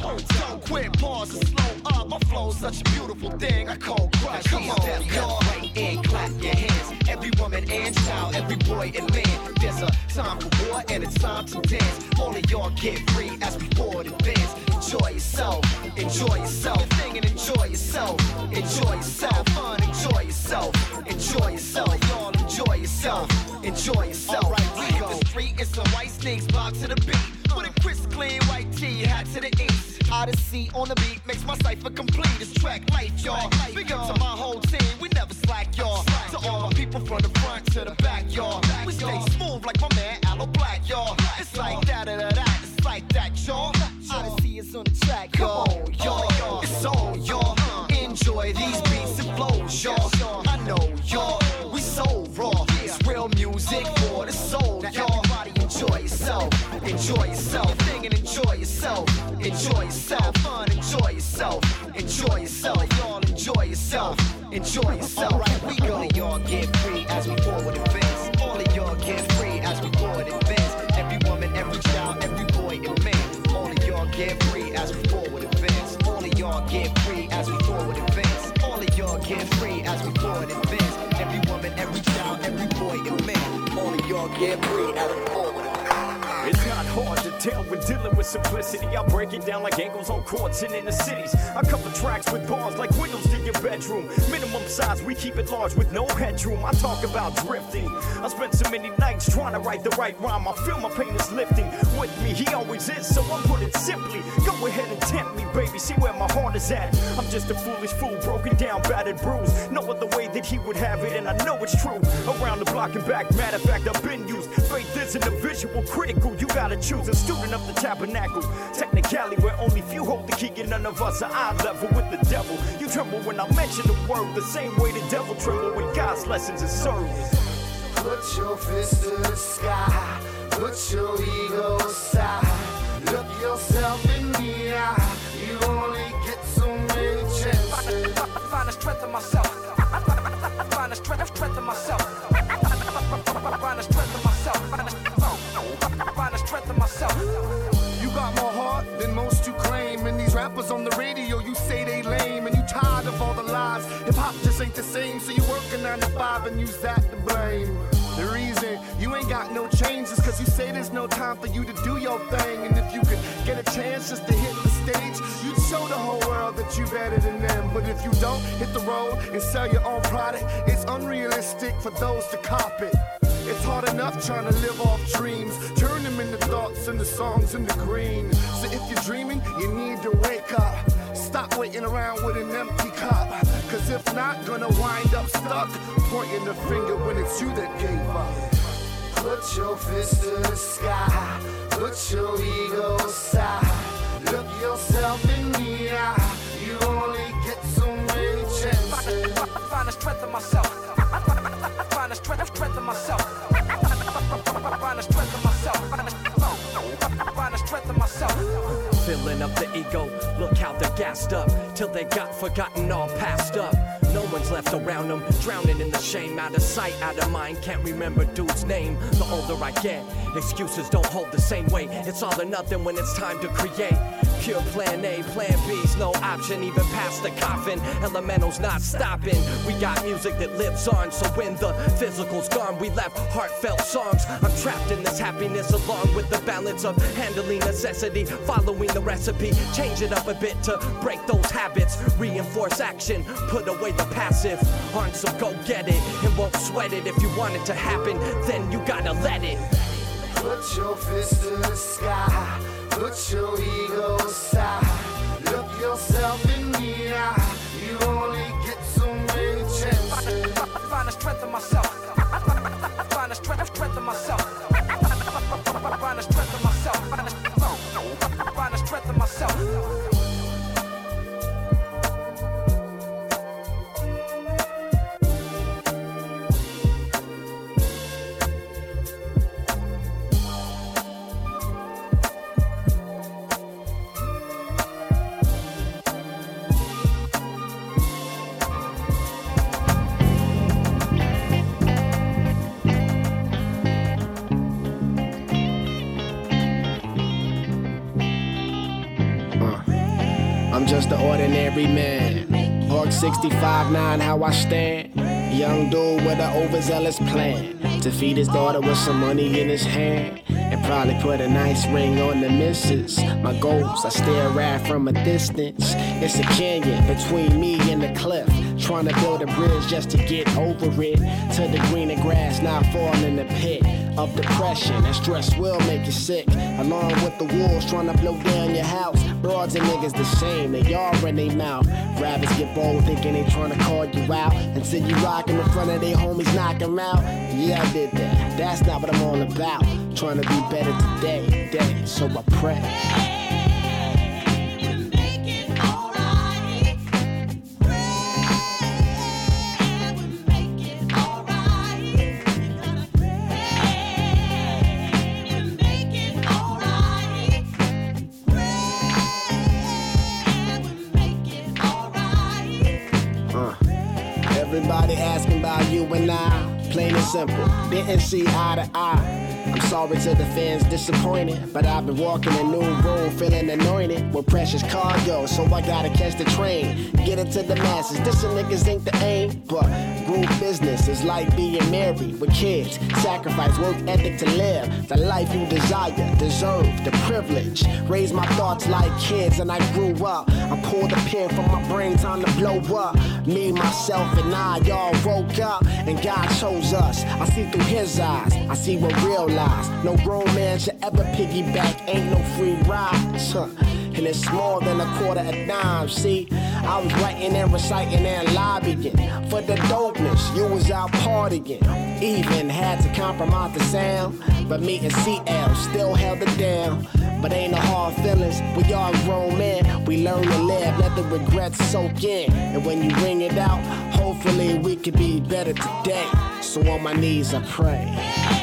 up. Don't quit, pause and slow up. My flow's such a beautiful thing, I call crush. Come on, y'all. Right and clap your hands. Every woman and child, every boy and man. There's a time for war and a time to dance. All of y'all get free as we board advance. Enjoy yourself, enjoy yourself, thing and enjoy yourself, enjoy yourself, fun, enjoy yourself, enjoy yourself, y'all enjoy yourself, enjoy yourself. Alright, we go. The street is some white sneaks, bob to the beat. Put a crisp, clean white tee, hat to the east. Odyssey on the beat makes my cipher complete. It's track life, y'all. Big up to my whole team, we never slack, y'all. To all my people from the front to the back, y'all. We stay smooth like my man Aloe Blacc, y'all. It's like that, da da, it's like that, y'all. On the track, come on, y'all. Uh, it's on, y'all. Uh, enjoy these uh, beats and flows, y'all. I know, y'all. We so raw. It's real music for the soul, y'all. Enjoy yourself, enjoy yourself, thing and enjoy yourself, enjoy yourself, fun, enjoy yourself, enjoy yourself, y'all enjoy yourself, enjoy yourself. Alright, we go. All of y'all get free as we forward advance. Of y'all get free. It's not when dealing with simplicity. I break it down like angles on courts and in the cities. I cover tracks with bars like windows to your bedroom. Minimum size, we keep it large with no headroom. I talk about drifting. I spent so many nights trying to write the right rhyme. I feel my pain is lifting with me. He always is, so I put it simply. Go ahead and tempt me, baby. See where my heart is at. I'm just a foolish fool, broken down, battered, bruised. No other way that he would have it, and I know it's true. Around the block and back, matter of fact, I've been used. Faith isn't a visual, critical. You gotta choose student of the tabernacle. Technically, where only few hold the key, and none of us are eye level with the devil. You tremble when I mention the word, the same way the devil tremble when God's lessons is served. Put your fist to the sky. Put your ego aside. Look yourself in the eye. You only get so many chances. Find the strength in myself. Find the strength, strength in myself. Find the strength in myself. Find the, find the strength in myself. You got more heart than most you claim. And these rappers on the radio, you say they lame. And you tired of all the lies. Hip hop just ain't the same. So you working 9 to 5 and use that to blame. The reason you ain't got no change is cause you say there's no time for you to do your thing. And if you could get a chance just to hit the stage, you'd show the whole world that you better than them. But if you don't hit the road and sell your own product, it's unrealistic for those to cop it. It's hard enough trying to live off dreams, turn them into thoughts and the songs into green. So if you're dreaming, you need to wake up. Stop waiting around with an empty cup. Cause if not, gonna wind up stuck, pointing the finger when it's you that gave up. Put your fist to the sky, put your ego aside. Look yourself in the eye, you only get so many chances. Find the strength in myself. Find the strength, strength in myself. Find the strength of myself. Find the strength of myself. Filling up the ego, look how they're gassed up till they got forgotten, all passed up. No one's left around them, drowning in the shame. Out of sight, out of mind, can't remember dude's name. The older I get, excuses don't hold the same weight. It's all or nothing when it's time to create. Pure plan A, plan B's no option, even past the coffin. Elementals not stopping. We got music that lives on, so when the physical's gone, we left heartfelt songs. I'm trapped in this happiness along with the balance of handling necessity, following the recipe. Change it up a bit to break those habits, reinforce action, put away the passive. On, so go get it, and won't sweat it. If you want it to happen, then you gotta let it. Put your fist to the sky. Put your ego aside. Look yourself in the eye. You only get so many chances. Find the strength of myself. Find the strength, strength of myself. Find the strength of myself. Just an ordinary man. Hawk 65 9, how I stand. Young dude with an overzealous plan to feed his daughter with some money in his hand and probably put a nice ring on the missus. My goals, I stare at from a distance. It's a canyon between me and the cliff. Trying to build a bridge just to get over it. To the greener grass, not fall in the pit of depression. And stress will make you sick. Along with the wolves trying to blow down your house. Broads and niggas the same, they all run their mouth. Rabbits get bold thinking they trying to call you out. and Until you rock in front of their homies, knock 'em out. Yeah, I did that. That's not what I'm all about. Trying to be better today, day. So I pray. Simple. Didn't see eye to eye. Sorry to the fans disappointed, but I've been walking a new room feeling anointed with precious cargo, so I gotta catch the train, get it to the masses. This niggas ain't the aim, but group business is like being married with kids. Sacrifice, work ethic to live the life you desire, deserve the privilege. Raise my thoughts like kids, and I grew up. I pulled the pin from my brain, time to blow up. Me, myself, and I, y'all woke up, and God chose us. I see through His eyes, I see what real lies. No grown man should ever piggyback, ain't no free rides. Huh. And it's more than a quarter a dime. See, I was writing and reciting and lobbying for the dopeness. You was out partying, even had to compromise the sound. But me and CL still held it down. But ain't no hard feelings. We all grown men. We learn to live, let the regrets soak in. And when you ring it out, hopefully we could be better today. So on my knees I pray.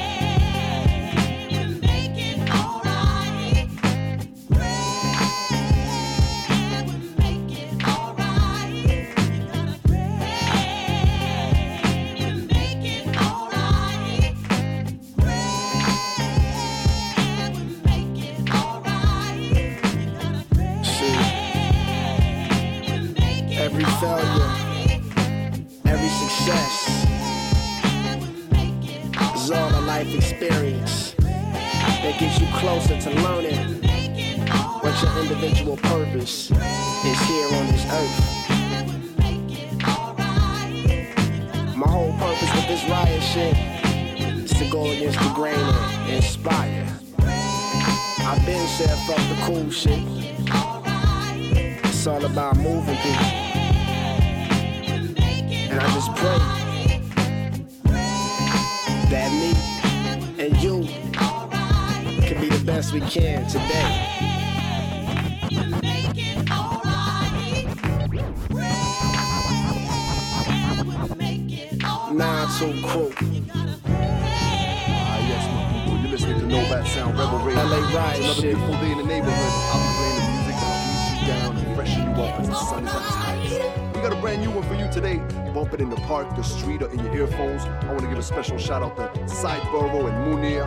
Bump it in the park, the street, or in your earphones. I want to give a special shout out to Sideborough and Munir.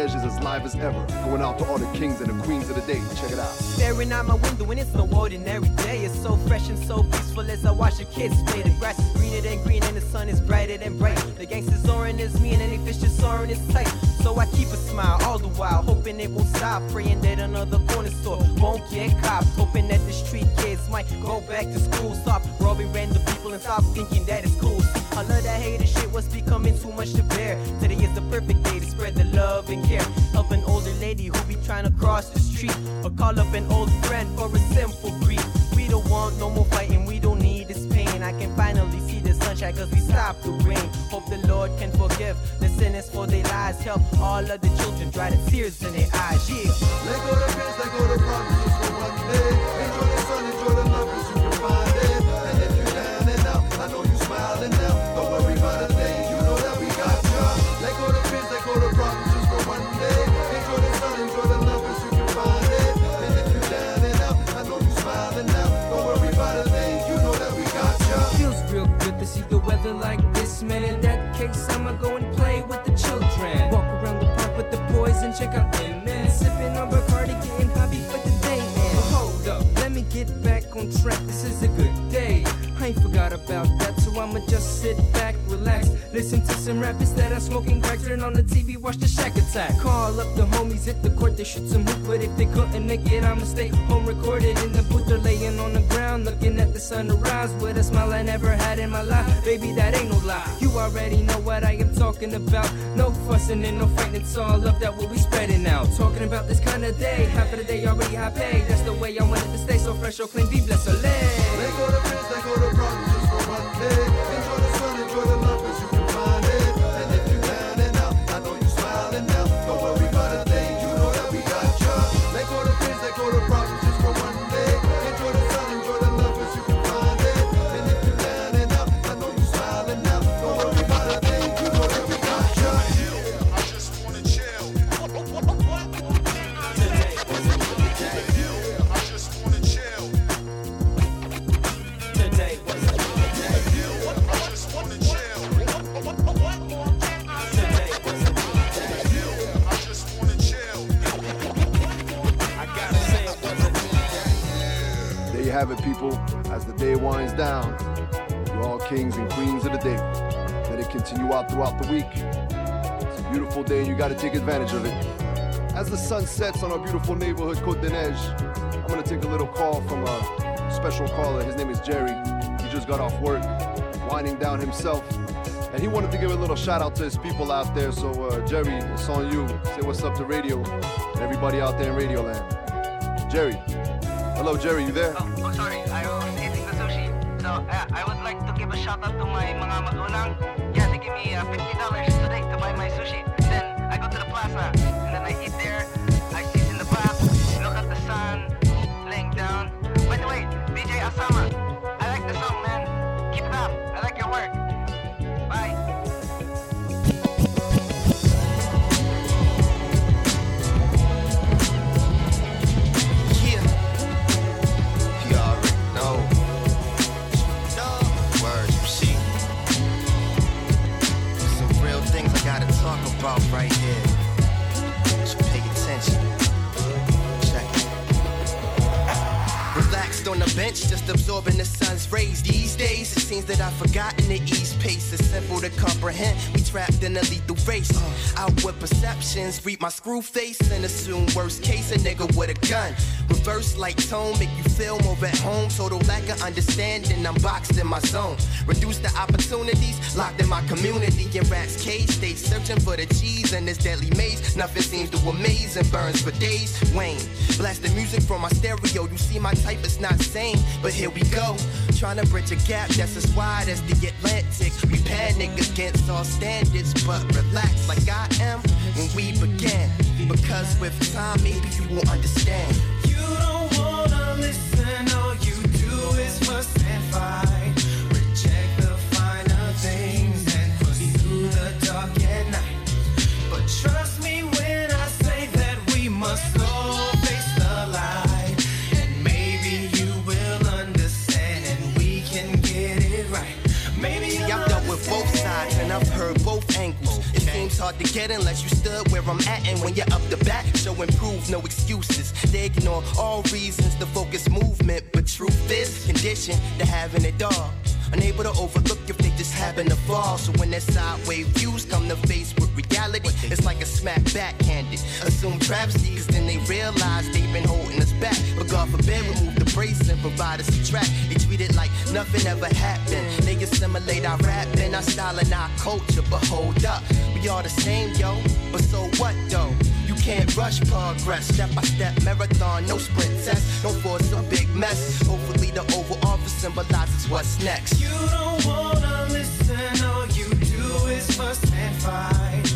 Neiges is as live as ever. Going out to all the kings and the queens of the day. Check it out. Staring out my window and it's no ordinary day. It's so fresh and so peaceful as I watch the kids play. The grass is greener than green and the sun is brighter than bright. The gangsters soaring is me and any fish just soaring is tight. So I keep a smile all the while, hoping it won't stop. Praying that another corner store won't get cops. Hoping that the street kids might go back to school. Stop robbing random people and stop thinking that it's cool. All of that hater shit was becoming too much to bear. Today is the perfect day to spread the love and care. Help an older lady who be trying to cross the street. Or call up an old friend for a simple greet. We don't want no more fighting, we don't need this pain. I can finally see the sunshine cause we stopped the rain. Hope the Lord can forgive the sinners for their lives. Help all of the children dry the tears in their eyes. Yeah. Let go the fears, let go the just for one day. Enjoy the case, I'ma go and play with the children. Walk around the park with the boys and check out them men. Sipping on Bacardi, getting happy for the day. But hold up, let me get back on track. This is a good day. I ain't forgot about that, so I'ma just listen to some rappers that are smoking crack, turn on the TV, watch the Shaq Attack. Call up the homies at the court, they shoot some hoop, but if they couldn't make it, I'ma stay home recorded in the booth. They're laying on the ground, looking at the sunrise with a smile I never had in my life. Baby, that ain't no lie. You already know what I am talking about. No fussing and no fighting, it's all love that we'll be spreading out. Talking about this kind of day, half of the day already high paid. That's the way I wanted to stay, so fresh, so clean, be blessed, so Let go the fears, let go the problems As the day winds down, you're all kings and queens of the day. Let it continue out throughout the week. It's a beautiful day, and you got to take advantage of it. As the sun sets on our beautiful neighborhood, Côte des I'm to take a little call from a special caller. His name is Jerry. He just got off work, winding down himself. And he wanted to give a little shout out to his people out there. So, uh, Jerry, it's on you. Say what's up to radio and everybody out there in Radio Land. Jerry. Hello, Jerry, you there? Oh, to give a shout out to my mga magulang. Bench, just absorbing the sun's rays. These days, it seems that I've forgotten the ease pace. It's simple to comprehend. We trapped in a lethal race. Uh. Outward perceptions, read my screw face and assume worst case. A nigga with a gun. Reverse like tone, make you feel more at home. Total lack of understanding, I'm boxed in my zone. Reduce the opportunities, locked in my community. In rat's cage, stay searching for the cheese in this deadly maze. Nothing seems to amaze and burns for days. Wayne, blast the music from my stereo. You see my type is not sane, but here we go. Trying to bridge a gap that's as wide as the Atlantic. We panic against all standards, but relax like I am when we began. Because with time, maybe you will understand. You don't wanna listen, all you do is fuss and fight. Get unless you stood where I'm at. And when you're up the bat, show improve, no excuses. They ignore all reasons to focus movement. But truth is, condition to having it all. Unable to overlook if they just happen to fall. So when their sideways views come to face with reality, it's like a smack backhanded. Assume travesty, then they realize they've been holding us back. But God forbid, remove the brace and provide us a track. They treat it like nothing ever happened. They assimilate our rap and our style and our culture. But hold up, we all the same, yo. But so what, though? Can't rush progress, step by step marathon, no sprint test, no force a big mess. Hopefully the Oval Office symbolizes what's next. You don't wanna listen, all you do is fuss and fight.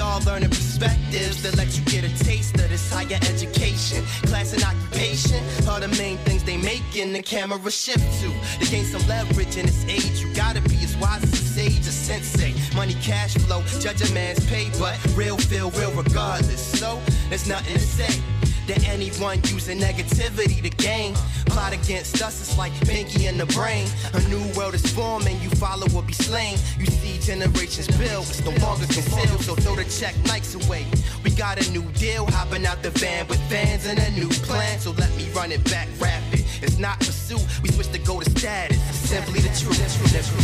Race. We all learning perspectives that let you get a taste of this higher education. Class and occupation are the main things they make. making the camera shift to. To gain some leverage in this age, you gotta be as wise as a sage, a sensei. Money, cash flow, judge a man's pay, but real feel real regardless. So there's nothing to say to anyone using negativity to gain. Plot against us, it's like pinky in the brain. A new world is forming, you follow or be slain. You see generations build, it's no longer concealed, so throw the check nights away. We got a new deal, hopping out the van with fans and a new plan. So let me run it back rapid. It's not pursuit, we switch to go to status. Simply the truth.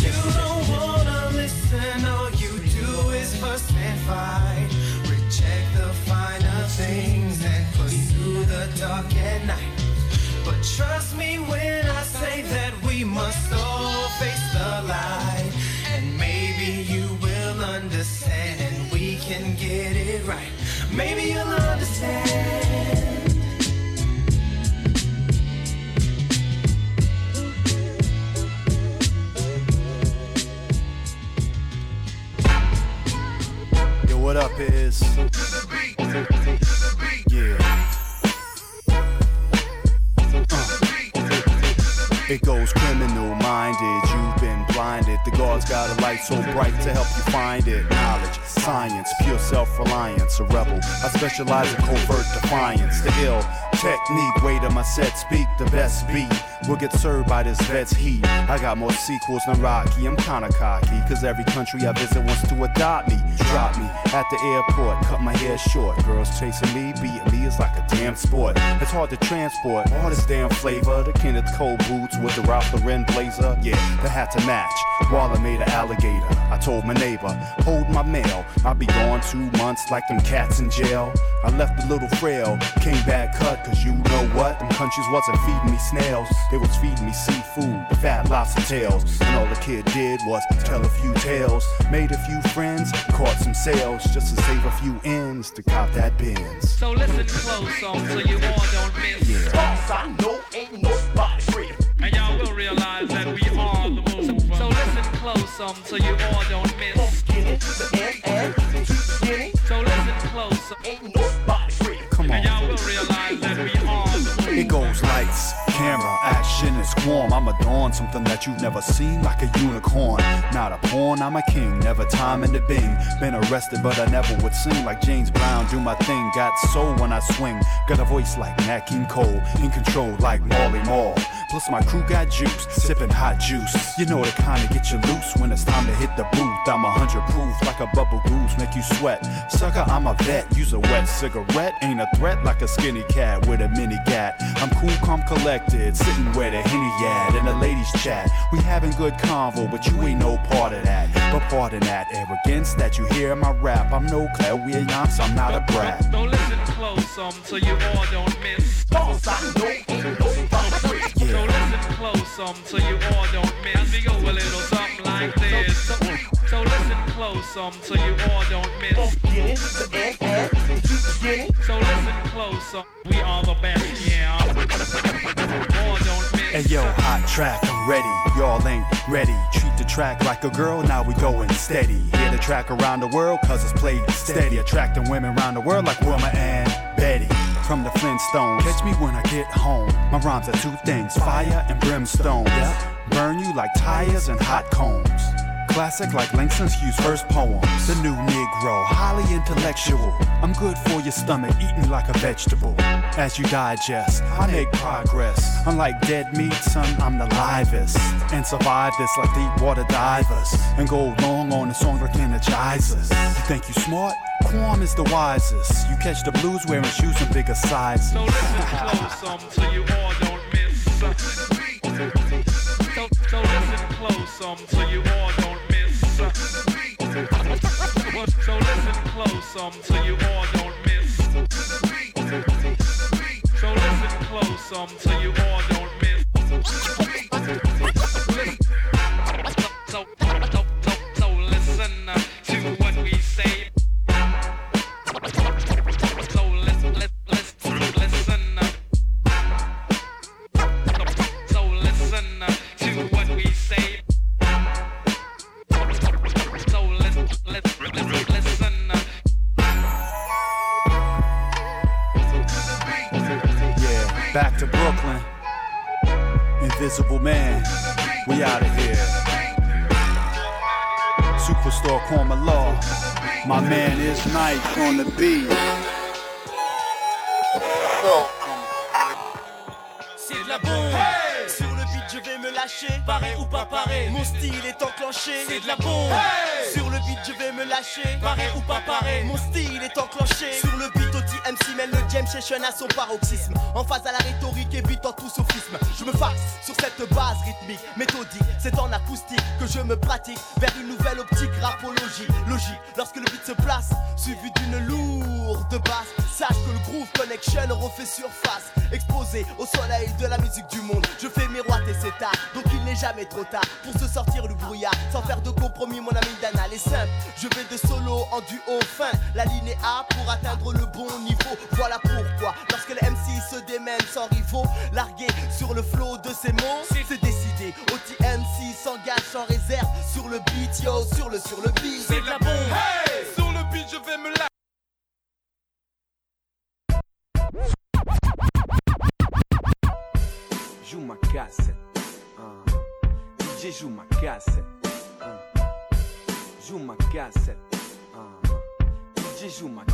You don't wanna listen, all you do is fuss and fight. Reject the finer things the dark at night. But trust me when I say that we must all face the light. And maybe you will understand and we can get it right. Maybe you'll understand. Yo, what up is? Yeah. It goes criminal minded. You've been blinded. The guards got a light so bright to help you find it. Knowledge, science, pure self reliance. A rebel. I specialize in covert defiance. The ill technique. Way to my set speak the best beat. Will get served by this vet's heat. I got more sequels than Rocky. I'm kinda cocky. Cause every country I visit wants to adopt me. Drop me at the airport. Cut my hair short. Girls chasing me. Beating me is like a damn sport. It's hard to transport all this damn flavor. The Kenneth Cole boots with the Ralph Lauren blazer. Yeah, the hat to match. Waller made an alligator. I told my neighbor, hold my mail. I'll be gone two months like them cats in jail. I left a little frail, came back cut, cause you know what? Them countries wasn't feeding me snails. They was feeding me seafood, fat lobster tails. And all the kid did was tell a few tales. Made a few friends, caught some sales just to save a few ends to cop that Benz. So listen close on so you all don't miss. Yeah. Boss, I know ain't nobody free. And y'all will realize that we are the move. So, so listen close on so you all don't miss. So listen close. Ain't nobody camera, action is swarm. I'm a dawn, something that you've never seen, like a unicorn. Not a pawn, I'm a king, never time in the bing. Been arrested, but I never would sing like James Brown. Do my thing, got soul when I swing. Got a voice like Nat King Cole, in control like Marley Marl. Plus my crew got juice, sipping hot juice. You know the kind of get you loose when it's time to hit the booth. I'm a hundred proof, like a bubble goose, make you sweat. Sucker, I'm a vet, use a wet cigarette. Ain't a threat like a skinny cat with a mini gat. I'm cool, calm, collected, sitting where the henny at in the ladies chat. We having good convo, but you ain't no part of that. But pardon that arrogance that you hear in my rap. I'm no clairvoyance, I'm not a brat. So listen close um so you all don't miss. I know ain't nobody free. So listen close um so you all don't miss. As we go a little something like this. So, so listen close um so you all don't miss. So listen close um we are the best, yeah. All don't miss. Hey yo, hot track, I'm ready. Y'all ain't ready. Treat the track like a girl, now we going steady. Hear the track around the world, cause it's played steady. Attracting women around the world like Wilma and Betty. From the Flintstones. Catch me when I get home. My rhymes are two things fire and brimstone. Burn you like tires and hot combs. Classic like Langston Hughes' first poems. The new Negro, highly intellectual. I'm good for your stomach, eating like a vegetable. As you digest, I make progress. Unlike dead meat, son, I'm the livest. And survive this like deep water divers. And go long on a song that energizes. You think you smart? Quam is the wisest. You catch the blues wearing shoes in bigger sizes. So listen close um, so you all don't miss. So, so listen close um, so you all don't miss. So listen close um, so you all don't miss. So listen close um, so you all don't miss. We out of here. Superstar Corma Law, my man is Night on the beat. C'est de la bombe. Sur le beat, je vais me lâcher. Paré ou pas paré, mon style est enclenché. C'est de la bombe. Sur le beat, je vais me lâcher. Paré ou pas paré, mon style est enclenché. Sur le beat, MC mène le jam session à son paroxysme. En phase à la rhétorique, évitant tout sophisme. Je me fasse sur cette base rythmique, méthodique. C'est en acoustique que je me pratique vers une nouvelle optique rapologie. Logique, lorsque le beat se place, suivi d'une lourde basse. Sache que le groove connection refait surface. Exposé au soleil de la musique du monde, je fais miroiter cet art. Donc il n'est jamais trop tard pour se sortir du brouillard. Sans faire de compromis, mon ami Dana, est simple. Je vais de solo en duo fin. La ligne A pour atteindre le bon niveau. Voilà pourquoi, lorsque les MC se démènent sans rivaux, largués sur le flot de ces mots, c'est décidé. OT MC s'engage sans réserve sur le beat, yo, sur le, sur le beat. C'est de la bombe. Sur le beat, je vais me la. Juma Cássia. Uh. DJ Juma Cássia. Ah. Juma Cássia. Ah. DJ Juma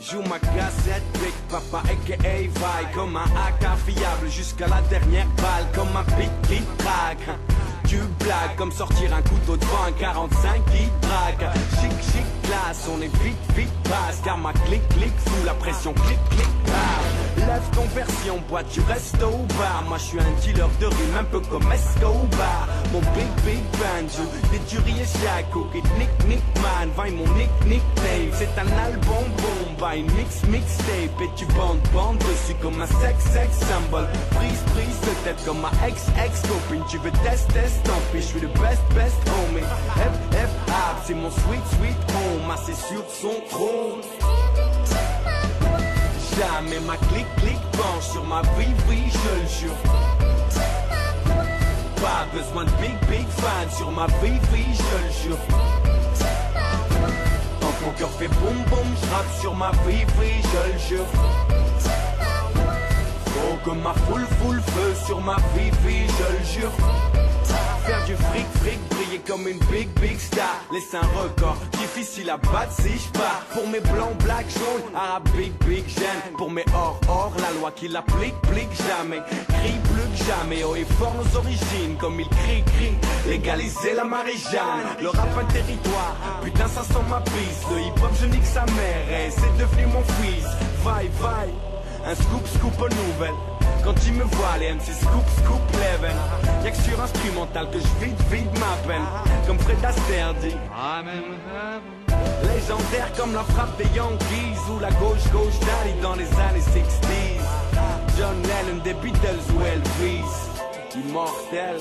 Joue ma cassette, Big Papa aka Vaille Comme un AK fiable jusqu'à la dernière balle. Comme un beat qui traque Tu blagues comme sortir un couteau devant un 45 qui drague. Chic chic classe, on est vite vite basse. Car ma clic clic fout la pression clic clic bam. Lève ton version, boîte, tu restes au bar. Moi je suis un dealer de rime un peu comme Escobar. Mon big big banjo, des tueries et chaco Kid nick nick man, vaille mon nick nickname C'est un album bombe, une mix mixtape Et tu bandes bandes dessus comme un sex sex symbole. Prise prise de tête comme ma ex ex copine. Tu veux test test, tant pis, je suis le best best homie F F c'est mon sweet sweet home. Assez sur son trône Jamais ma clic clic penche sur ma vie, oui, je le jure. Pas besoin de big big fan sur ma vie, oui, je le jure. Mon cœur fait boum boum, je sur ma vie, oui, je le jure. Faut que ma foule foule feu sur ma vie, oui, je le jure. Faire du fric fric, briller comme une big big star. Laisse un record, difficile à battre si je pars. Pour mes blancs, black, jaunes, arabe, big big gêne. Pour mes or or, la loi qui l'applique, plique jamais. Crie plus que jamais, haut et fort nos origines. Comme il crie, crie, légaliser la Marie-Jeanne. Le rap un territoire, putain ça sent ma piste. Le hip hop je nique sa mère, et c'est devenu mon fils. Vaille, vaille, un scoop, scoop aux nouvelles. Quand tu me vois, les MC scoop, scoop, leven. Y'a que sur instrumental que je vide, vide ma peine. Comme Fred Astaire dit. Légendaire comme la frappe des Yankees ou la gauche gauche daddy dans les années 60s. John Lennon des Beatles ou Elvis. Immortel.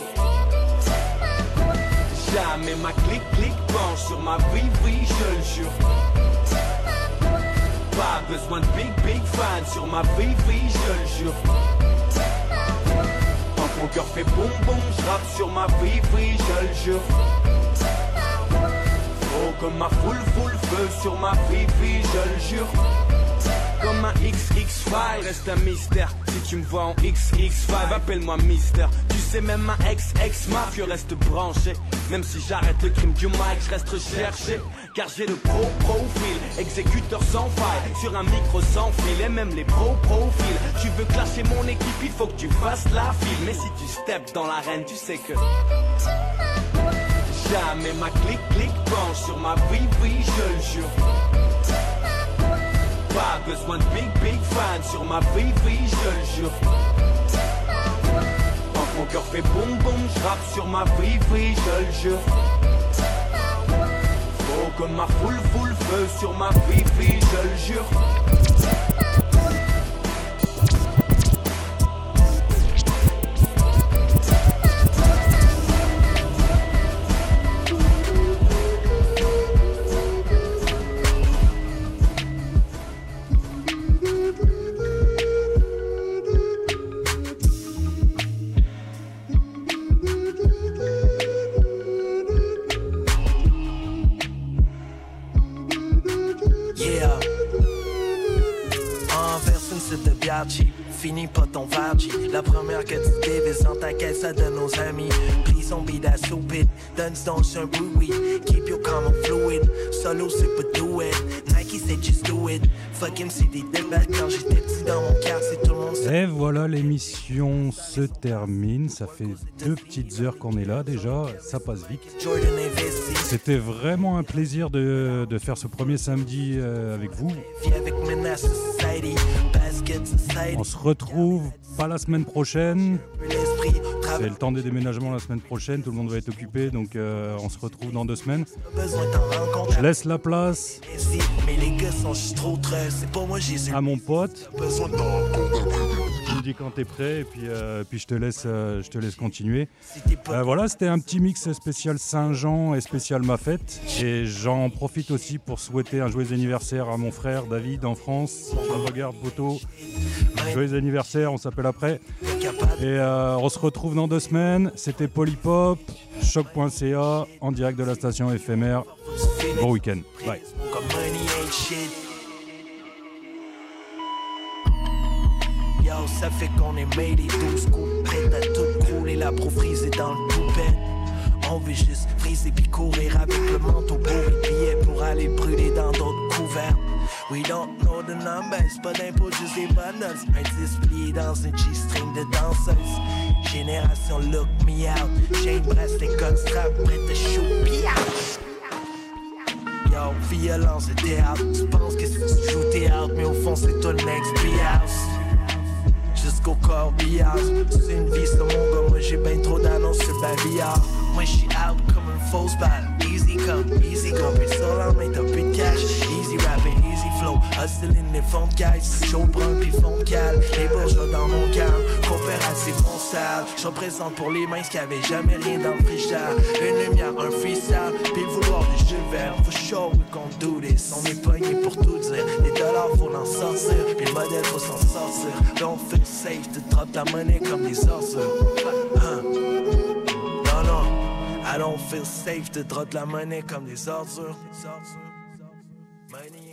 Jamais ma clic clic penche sur ma vie, oui, je le jure. Pas besoin de big big fan sur ma vie, oui, je le jure. Mon cœur fait boum boum, je sur ma vie, je le jure. Faut que ma foule foule feu sur ma vie, je le jure. Comme ma XX5 reste un mystère. Si tu me vois en XX5, appelle-moi Mister. Tu sais même ma ex-ex mafieux reste branché. Même si j'arrête le crime du mic, je reste recherché. Car j'ai le pro profil, exécuteur sans faille. Sur un micro sans fil, et même les pro profils. Tu veux clasher mon équipe, il faut que tu fasses la file. Mais si tu steps dans l'arène, tu sais que. Jamais ma clic clic penche sur ma vie, je le jure. Pas besoin de big big fan sur ma vie, vie, je le jure. Quand mon cœur fait boum boum, je rappe sur ma vie, vie, je le jure. Faut que ma foule foule feu sur ma vie, vie, je le jure. Ça donne nos amis. Please don't be that stupid. Donne donc un bruit. Keep your calm and fluid. Solo c'est pas do it. Nike c'est just do it. Fucking c'est des débats quand j'étais petit dans mon quartier. Tout le monde sait. Et voilà, l'émission se termine. Ça fait deux petites heures qu'on est là déjà. Ça passe vite. C'était vraiment un plaisir de, de faire ce premier samedi euh, avec vous. On se retrouve pas la semaine prochaine. C'est le temps des déménagements la semaine prochaine. Tout le monde va être occupé. Donc euh, on se retrouve dans deux semaines. Je laisse la place à mon pote. Dis quand t'es prêt et puis, euh, puis je, te laisse, euh, je te laisse continuer. Euh, voilà, c'était un petit mix spécial Saint-Jean et spécial ma fête. Et j'en profite aussi pour souhaiter un joyeux anniversaire à mon frère David en France. Me regardes, Poto, joyeux anniversaire, on s'appelle après. Et on se retrouve dans deux semaines. C'était Polypop, choc.ca, en direct de la station éphémère. Bon week-end. Bye. Ça fait qu'on est made et 12 coups prêts à tout crouler, la pro frisée dans le poupette. On veut juste friser puis courir avec le manteau billets pour aller brûler dans d'autres couverts. We don't know the numbers, pas d'impôts, juste des bundles. Un display dans une G-string de danseuse. Génération look me out. Chain bracelet, gun strap, prêt à shoot, violence et théâtre. Tu penses que tu joues théâtre, mais au fond, c'est le next house Jusqu'au corbillard. C'est une vie, ce mon gars. Moi, j'ai ben trop d'annonces sur le bavillard. Moi, j'suis out comme une fausse balle. Easy come, easy go. Puis sur la main, t'as plus de cash. Easy rapping, easy flow. Hustling les fonds guys. Chaud brun, puis fond de cale. Les bourgeois dans mon calme. Coopérative, mon sale. Je représente pour les minces qui avaient jamais rien dans le frichard. Une lumière, un freestyle. Puis le vouloir de Jules Verne. For sure, we gon' do this. On est pogné pour tout dire. Les dollars, faut l'en sortir. Puis le modèle, faut s'en sortir. Don't feel safe. Tu droppes la monnaie comme des sorcières. Hein? Non, non. I don't feel safe. Tu droppes la monnaie comme des ordures. Money